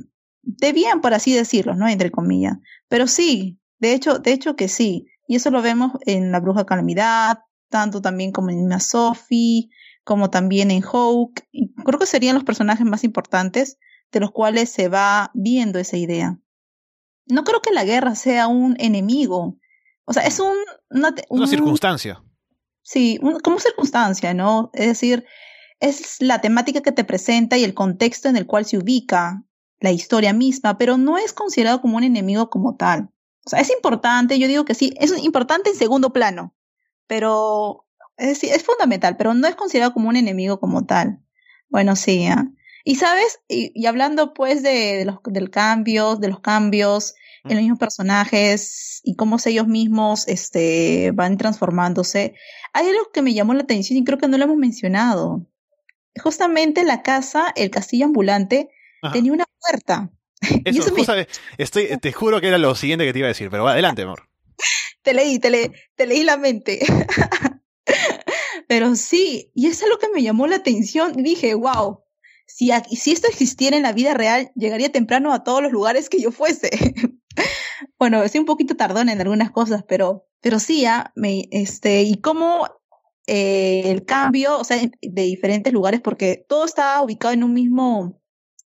de bien, por así decirlo, ¿no? Entre comillas. Pero sí, de hecho, de hecho que sí. Y eso lo vemos en La Bruja Calamidad, tanto también como en Una Sophie, como también en Hawk. Y creo que serían los personajes más importantes de los cuales se va viendo esa idea. No creo que la guerra sea un enemigo. O sea, es un, una, una circunstancia. Sí, como circunstancia, ¿no? Es decir, es la temática que te presenta y el contexto en el cual se ubica la historia misma, pero no es considerado como un enemigo como tal. O sea, es importante, yo digo que sí, es importante en segundo plano, pero es, es fundamental, pero no es considerado como un enemigo como tal. Bueno, sí. ¿eh? Y sabes, y, hablando pues de, los del cambio, de los cambios en los mismos personajes y cómo ellos mismos este, van transformándose. Hay algo que me llamó la atención y creo que no lo hemos mencionado. Justamente la casa, el castillo ambulante, tenía una puerta. Eso, estoy, te juro que era lo siguiente que te iba a decir, pero adelante, amor. te leí, te, leí, te leí la mente. pero sí, y eso es lo que me llamó la atención. Dije, wow, si, si esto existiera en la vida real, llegaría temprano a todos los lugares que yo fuese. bueno, estoy un poquito tardón en algunas cosas, pero, pero sí, ¿ah? me, este, y cómo eh, el cambio, o sea, de diferentes lugares, porque todo está ubicado en un mismo,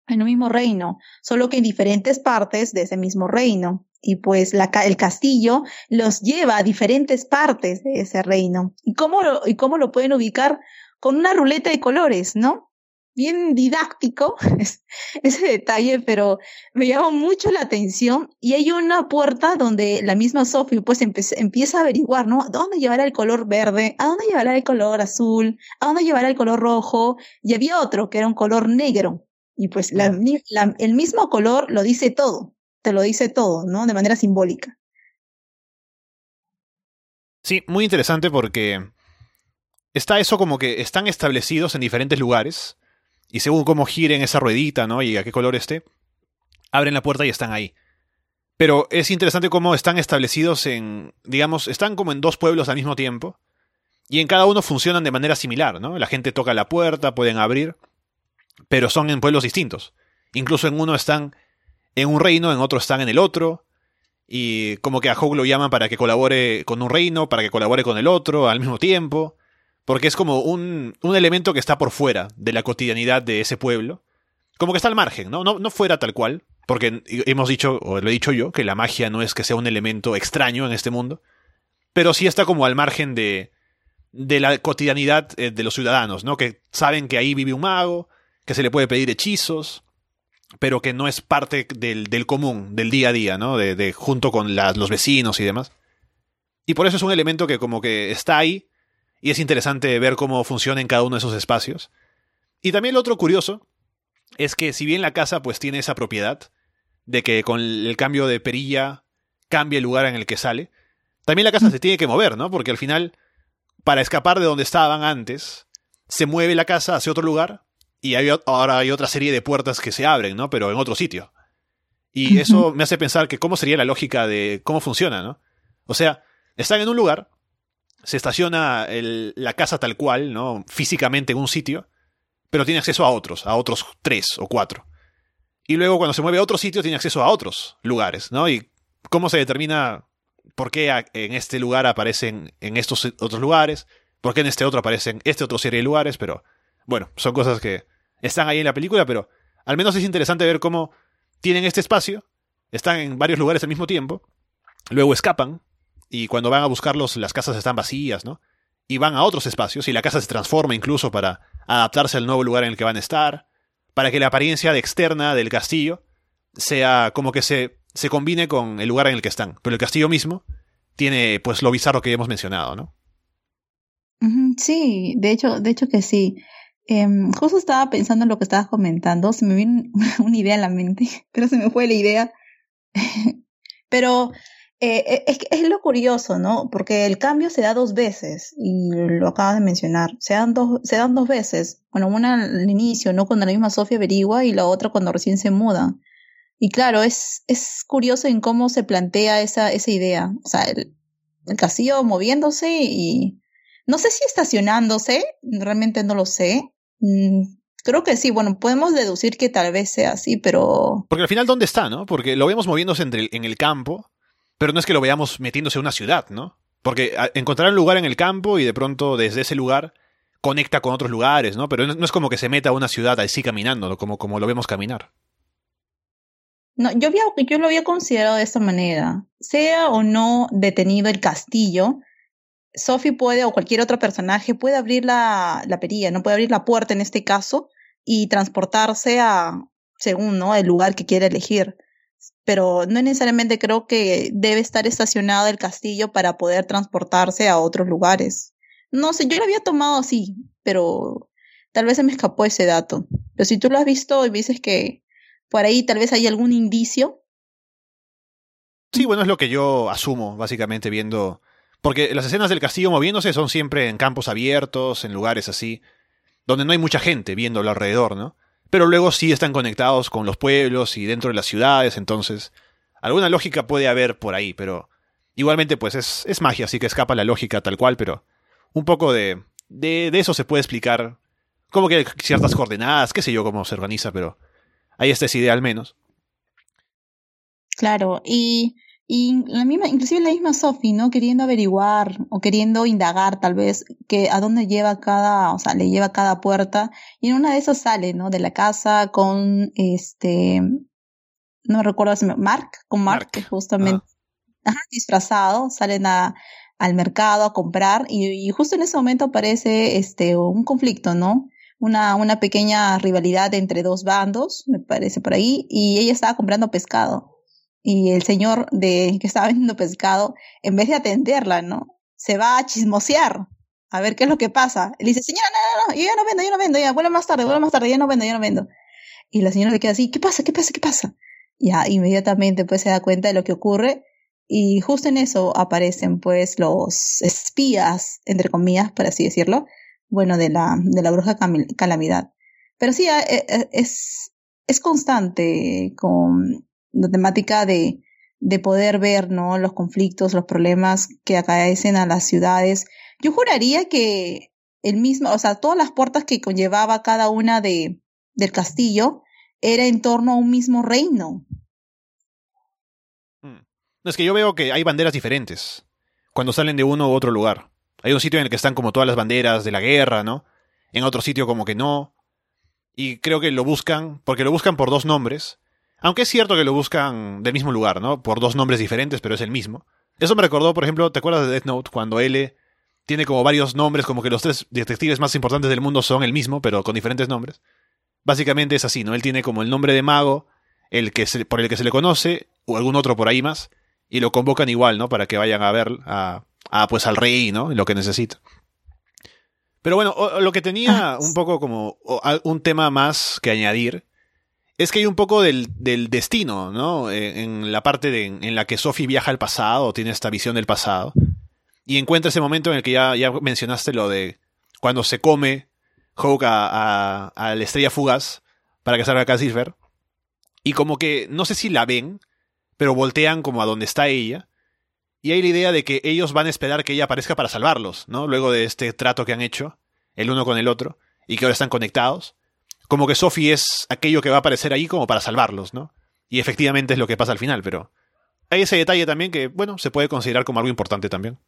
en un mismo reino, solo que en diferentes partes de ese mismo reino. Y pues la, el castillo los lleva a diferentes partes de ese reino. ¿Y cómo y cómo lo pueden ubicar? Con una ruleta de colores, ¿no? Bien didáctico ese detalle, pero me llamó mucho la atención y hay una puerta donde la misma Sophie pues empieza a averiguar, ¿no? ¿Dónde llevará el color verde? ¿A dónde llevará el color azul? ¿A dónde llevará el color rojo? Y había otro que era un color negro y pues la, el mismo color lo dice todo, te lo dice todo, ¿no? De manera simbólica. Sí, muy interesante porque está eso como que están establecidos en diferentes lugares y según cómo giren esa ruedita, ¿no? Y a qué color esté, abren la puerta y están ahí. Pero es interesante cómo están establecidos en, digamos, están como en dos pueblos al mismo tiempo. Y en cada uno funcionan de manera similar, ¿no? La gente toca la puerta, pueden abrir, pero son en pueblos distintos. Incluso en uno están en un reino, en otro están en el otro. Y como que a Hogg lo llaman para que colabore con un reino, para que colabore con el otro al mismo tiempo porque es como un, un, elemento que está por fuera de la cotidianidad de ese pueblo. Como que está al margen, ¿no? No, no fuera tal cual, porque hemos dicho, o lo he dicho yo, que la magia no es que sea un elemento extraño en este mundo, pero sí está como al margen de, de la cotidianidad eh, de los ciudadanos, ¿no? Que saben que ahí vive un mago, que se le puede pedir hechizos, pero que no es parte del, del común, del día a día, ¿no? De, junto con los vecinos y demás. Y por eso es un elemento que como que está ahí, y es interesante ver cómo funciona en cada uno de esos espacios. Y también lo otro curioso es que si bien la casa pues tiene esa propiedad de que con el cambio de perilla cambia el lugar en el que sale, también la casa se tiene que mover, ¿no? Porque al final, para escapar de donde estaban antes, se mueve la casa hacia otro lugar y ahora hay otra serie de puertas que se abren, ¿no? Pero en otro sitio. Y eso me hace pensar que cómo sería la lógica de cómo funciona, ¿no? O sea, están en un lugar, se estaciona la casa tal cual, ¿no? Físicamente en un sitio, pero tiene acceso a otros, a otros tres o cuatro. Y luego cuando se mueve a otro sitio tiene acceso a otros lugares, ¿no? Y cómo se determina por qué en este lugar aparecen en estos otros lugares, por qué en este otro aparecen este otro serie de lugares, pero bueno, son cosas que están ahí en la película, pero al menos es interesante ver cómo tienen este espacio, están en varios lugares al mismo tiempo, luego escapan y cuando van a buscarlos las casas están vacías, ¿no? Y van a otros espacios y la casa se transforma incluso para adaptarse al nuevo lugar en el que van a estar para que la apariencia externa del castillo sea como que se, se combine con el lugar en el que están. Pero el castillo mismo tiene pues lo bizarro que hemos mencionado, ¿no? Sí, de hecho, de hecho que sí. Em, justo estaba pensando en lo que estabas comentando, se me vino una idea en la mente, pero se me fue la idea. pero eh, eh, es, es lo curioso, ¿no? Porque el cambio se da dos veces, y lo acabas de mencionar. Se dan dos, se dan dos veces. Bueno, una al inicio, ¿no? Cuando la misma Sofía averigua, y la otra cuando recién se muda. Y claro, es, es curioso en cómo se plantea esa, esa idea. O sea, el, el castillo moviéndose y. No sé si estacionándose, realmente no lo sé. Mm, creo que sí, bueno, podemos deducir que tal vez sea así, pero... Porque al final, ¿dónde está, no? Porque lo vemos moviéndose entre en el campo, pero no es que lo veamos metiéndose en una ciudad, ¿no? Porque encontrar un lugar en el campo y de pronto desde ese lugar conecta con otros lugares, ¿no? Pero no es como que se meta a una ciudad así caminando, como, como lo vemos caminar. No, yo, había, yo lo había considerado de esta manera. Sea o no detenido el castillo, Sophie puede, o cualquier otro personaje, puede abrir la, la perilla, no puede abrir la puerta en este caso, y transportarse a, según, ¿no? El lugar que quiere elegir pero no necesariamente creo que debe estar estacionado el castillo para poder transportarse a otros lugares. No sé, yo lo había tomado así, pero tal vez se me escapó ese dato. Pero si tú lo has visto y dices que por ahí tal vez hay algún indicio. Sí, bueno, es lo que yo asumo, básicamente, viendo. Porque las escenas del castillo moviéndose son siempre en campos abiertos, en lugares así, donde no hay mucha gente viéndolo alrededor, ¿no? Pero luego sí están conectados con los pueblos y dentro de las ciudades, entonces alguna lógica puede haber por ahí, pero igualmente pues es, es magia, así que escapa la lógica tal cual, pero un poco de, de, eso se puede explicar, como que ciertas coordenadas, qué sé yo cómo se organiza, pero ahí está esa idea al menos. Claro, y y la misma, inclusive la misma Sophie, ¿no? Queriendo averiguar o queriendo indagar tal vez que a dónde lleva cada, o sea, le lleva cada puerta. Y en una de esas sale, ¿no? De la casa con este, no me recuerdo, Mark, con Mark, justamente, ah. disfrazado, salen a, al mercado a comprar y, y, justo en ese momento aparece este, un conflicto, ¿no? Una, una pequeña rivalidad entre dos bandos, me parece por ahí, y ella estaba comprando pescado y el señor de que estaba vendiendo pescado, en vez de atenderla, ¿no? Se va a chismosear a ver qué es lo que pasa. Le dice, señora, no, no, no, yo ya no vendo, yo no vendo, ya, vuelve más tarde, vuelve más tarde, ya no vendo, ya no vendo. Y la señora le queda así, ¿qué pasa, qué pasa, qué pasa? Ya, inmediatamente pues se da cuenta de lo que ocurre y justo en eso aparecen pues los espías, entre comillas, por así decirlo, bueno, de la, de la bruja calamidad. Pero sí, e, e, es, es constante con la temática de, de poder ver, ¿no? Los conflictos, los problemas que acaecen a las ciudades. Yo juraría que el mismo, o sea, todas las puertas que conllevaba cada una de, del castillo era en torno a un mismo reino. Hmm. Es que yo veo que hay banderas diferentes cuando salen de uno u otro lugar. Hay un sitio en el que están como todas las banderas de la guerra, ¿no? En otro sitio como que no. Y creo que lo buscan, porque lo buscan por dos nombres, aunque es cierto que lo buscan del mismo lugar, ¿no? Por dos nombres diferentes, pero es el mismo. Eso me recordó, por ejemplo, ¿te acuerdas de Death Note? Cuando L tiene como varios nombres, como que los tres detectives más importantes del mundo son el mismo, pero con diferentes nombres. Básicamente es así, ¿no? Él tiene como el nombre de mago, el que por el que se le conoce, o algún otro por ahí más, y lo convocan igual, ¿no? Para que vayan a ver a, a pues al rey, ¿no? Lo que necesita. Pero bueno, lo que tenía un poco como un tema más que añadir es que hay un poco del, del destino, ¿no? Eh, en la parte de, en la que Sophie viaja al pasado, tiene esta visión del pasado, y encuentra ese momento en el que ya, ya mencionaste lo de cuando se come Hope a, la estrella fugaz para que salga acá y como que no sé si la ven, pero voltean como a donde está ella, y hay la idea de que ellos van a esperar que ella aparezca para salvarlos, ¿no? Luego de este trato que han hecho, el uno con el otro, y que ahora están conectados. Como que Sophie es aquello que va a aparecer ahí como para salvarlos, ¿no? Y efectivamente es lo que pasa al final, pero hay ese detalle también que, bueno, se puede considerar como algo importante también.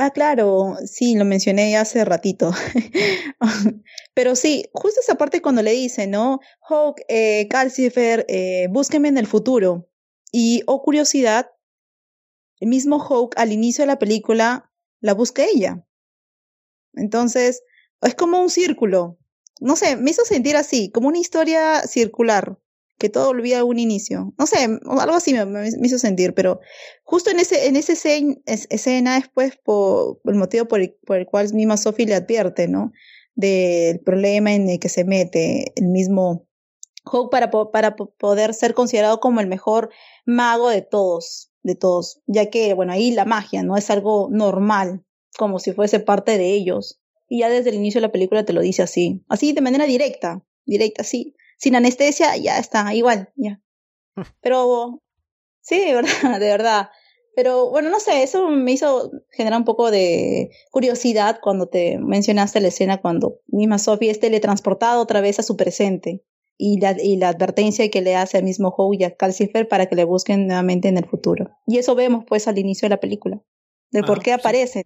Ah, claro, sí, lo mencioné hace ratito. Pero sí, justo esa parte cuando le dice, ¿no? Hawk, eh, Calcifer, eh, búsquenme en el futuro. Y, oh curiosidad, el mismo Hawk al inicio de la película la busca ella. Entonces, es como un círculo. No sé, me hizo sentir así, como una historia circular que todo olvida un inicio. No sé, algo así me, hizo sentir, pero justo en ese, en ese escena después, por, el motivo por el, por el cual misma Sophie le advierte, ¿no? Del problema en el que se mete el mismo Hawk para, para poder ser considerado como el mejor mago de todos, de todos, ya que, bueno, ahí la magia, ¿no? Es algo normal, como si fuese parte de ellos. Y ya desde el inicio de la película te lo dice así, así de manera directa, directa, sí sin anestesia, ya está, igual, ya. Pero, sí, de verdad, de verdad. Pero bueno, no sé, eso me hizo generar un poco de curiosidad cuando te mencionaste la escena cuando misma Sophie es teletransportada otra vez a su presente y la, y la advertencia que le hace al mismo Howe y a Calcifer para que le busquen nuevamente en el futuro. Y eso vemos pues al inicio de la película, de por qué aparece.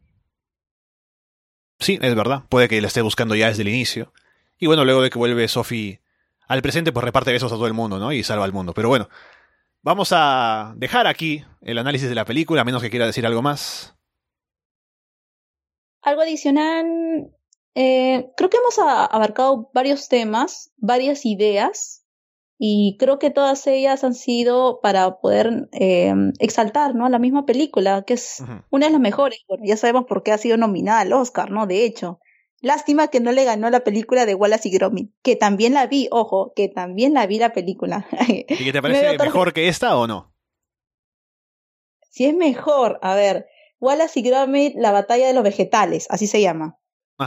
Sí, es verdad, puede que la esté buscando ya desde el inicio. Y bueno, luego de que vuelve Sophie al presente pues reparte besos a todo el mundo, ¿no? Y salva al mundo. Pero bueno, vamos a dejar aquí el análisis de la película, a menos que quiera decir algo más. Algo adicional, eh, creo que hemos abarcado varios temas, varias ideas, y creo que todas ellas han sido para poder eh, exaltar ¿no? la misma película, que es una de las mejores. Bueno, ya sabemos por qué ha sido nominada al Oscar, ¿no? De hecho. Lástima que no le ganó la película de Wallace y Gromit, que también la vi, ojo, que también la vi la película. ¿Y qué te parece mejor que esta o no? Si es mejor, a ver, Wallace y Gromit, la batalla de los vegetales, así se llama.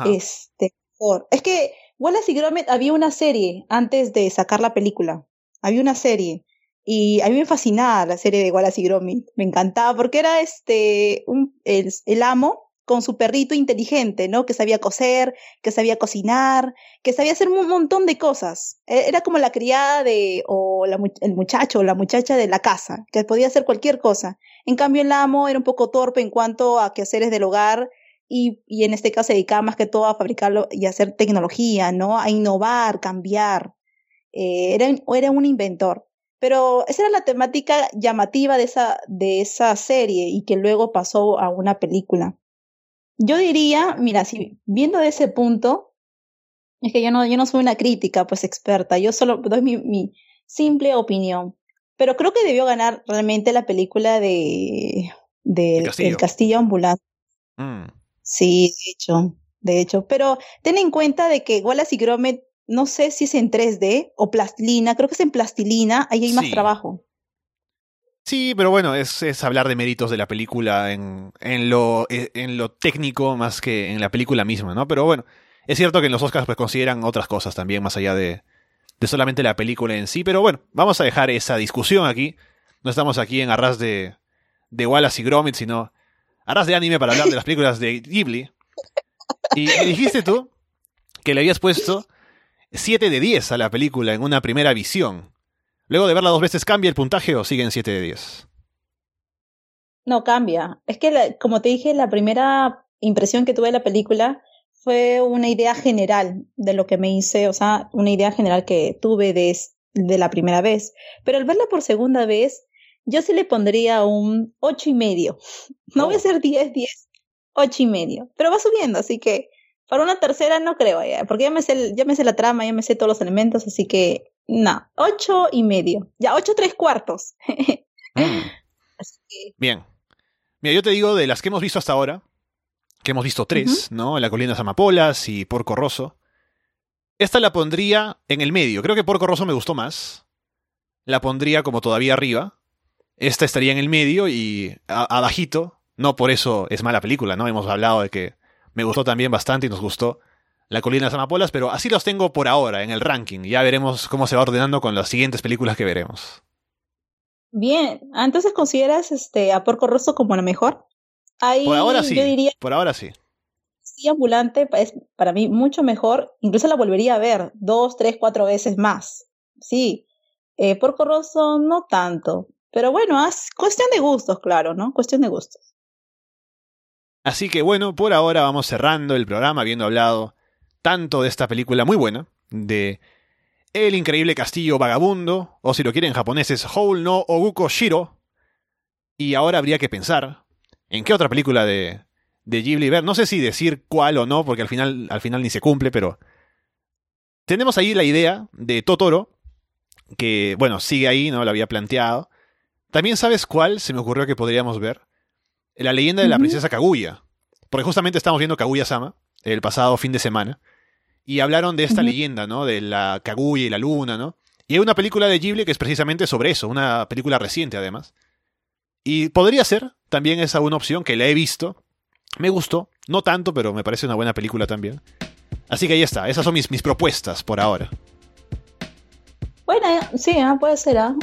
Este, mejor. Es que Wallace y Gromit había una serie antes de sacar la película. Había una serie. Y a mí me fascinaba la serie de Wallace y Gromit. Me encantaba porque era este, un, el amo con su perrito inteligente, ¿no? Que sabía coser, que sabía cocinar, que sabía hacer un montón de cosas. E, era como la criada de, o la, el muchacho o la muchacha de la casa, que podía hacer cualquier cosa. En cambio, el amo era un poco torpe en cuanto a quehaceres del hogar y, y en este caso se dedicaba más que todo a fabricarlo y hacer tecnología, ¿no? A innovar, cambiar. Eh, era, era un inventor. Pero esa era la temática llamativa de esa, de esa serie y que luego pasó a una película. Yo diría, mira, si viendo de ese punto, es que yo no, yo no soy una crítica, pues experta, yo solo doy mi, mi simple opinión. Pero creo que debió ganar realmente la película de, de el, castillo. el castillo ambulante. Mm. Sí, de hecho, de hecho. Pero ten en cuenta de que Wallace y Gromit, no sé si es en 3D o plastilina, creo que es en plastilina, ahí hay más trabajo. Sí, pero bueno, es, es, hablar de méritos de la película en, en, lo, e, en lo técnico más que en la película misma, ¿no? Pero bueno, es cierto que en los Oscars pues consideran otras cosas también, más allá de, de solamente la película en sí. Pero bueno, vamos a dejar esa discusión aquí. No estamos aquí en arras de, de Wallace y Gromit, sino arras de anime para hablar de las películas de Ghibli. Y dijiste tú que le habías puesto 7 de 10 a la película en una primera visión. Luego de verla dos veces, ¿cambia el puntaje o sigue en 7 de 10? No, cambia. Es que, como te dije, la primera impresión que tuve de la película fue una idea general de lo que me hice, o sea, una idea general que tuve de, de la primera vez. Pero al verla por segunda vez, yo sí le pondría un ocho y medio. No voy a ser 10, 10, ocho y medio. Pero va subiendo, así que para una tercera no creo, ya, porque ya me, sé, ya me sé la trama, ya me sé todos los elementos, así que no, ocho y medio. Ya, ocho tres cuartos. Mm. Bien. Mira, yo te digo de las que hemos visto hasta ahora, que hemos visto tres, ¿no? La colina de Amapolas y Porco Rosso. Esta la pondría en el medio. Creo que Porco Rosso me gustó más. La pondría como todavía arriba. Esta estaría en el medio y abajito. No por eso es mala película, ¿no? Hemos hablado de que me gustó también bastante y nos gustó la colina de las amapolas, pero así los tengo por ahora en el ranking. Ya veremos cómo se va ordenando con las siguientes películas que veremos. Bien, entonces consideras este a Porco Rosso como la mejor. por ahora sí. Por ahora sí. Castilla Ambulante es para mí mucho mejor, incluso la volvería a ver dos, tres, cuatro veces más. Sí, eh, Porco Rosso no tanto, pero bueno, es cuestión de gustos, claro, ¿no? Cuestión de gustos. Así que bueno, por ahora vamos cerrando el programa habiendo hablado tanto de esta película muy buena, de El increíble castillo vagabundo, o si lo quieren en japonés es Houl no Oguko Shiro. Y ahora habría que pensar en qué otra película de, de Ghibli ver. No sé si decir cuál o no, porque al final, al final ni se cumple, pero tenemos ahí la idea de Totoro, que bueno, sigue ahí, no lo había planteado. También sabes cuál se me ocurrió que podríamos ver. La leyenda de la princesa Kaguya. Porque justamente estamos viendo Kaguya-sama el pasado fin de semana. Y hablaron de esta leyenda, ¿no? De la Kaguya y la luna, ¿no? Y hay una película de Ghibli que es precisamente sobre eso, una película reciente además. Y podría ser, también esa una opción que la he visto. Me gustó, no tanto, pero me parece una buena película también. Así que ahí está, esas son mis, mis propuestas por ahora. Bueno, sí, ah, puede ser. ¿ah?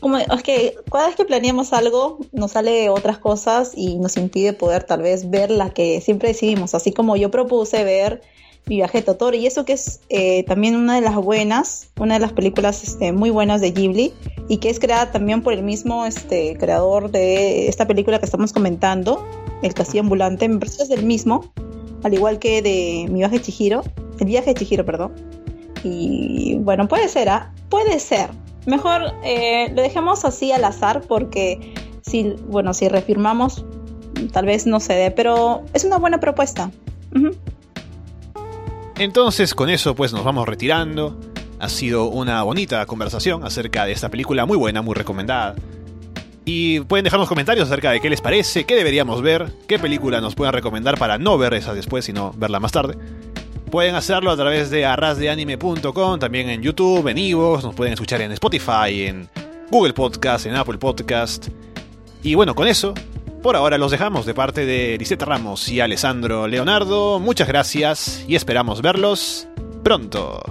Como, es que cada vez que planeamos algo nos sale otras cosas y nos impide poder tal vez ver la que siempre decidimos. Así como yo propuse ver Mi viaje a Totoro y eso que es eh, también una de las buenas, una de las películas este, muy buenas de Ghibli y que es creada también por el mismo este, creador de esta película que estamos comentando, El Castillo Ambulante. Me parece que es del mismo, al igual que de Mi viaje a Chihiro, El viaje de Chihiro, perdón. Y bueno, puede ser, ¿ah? Puede ser. Mejor eh, lo dejemos así al azar porque si, bueno, si refirmamos, tal vez no se dé, pero es una buena propuesta. Entonces, con eso, pues nos vamos retirando. Ha sido una bonita conversación acerca de esta película muy buena, muy recomendada. Y pueden dejarnos comentarios acerca de qué les parece, qué deberíamos ver, qué película nos pueden recomendar para no ver esa después, sino verla más tarde. Pueden hacerlo a través de arrasdeanime.com, también en YouTube, en Evox, nos pueden escuchar en Spotify, en Google Podcast, en Apple Podcast. Y bueno, con eso, por ahora los dejamos de parte de Lisette Ramos y Alessandro Leonardo. Muchas gracias y esperamos verlos pronto.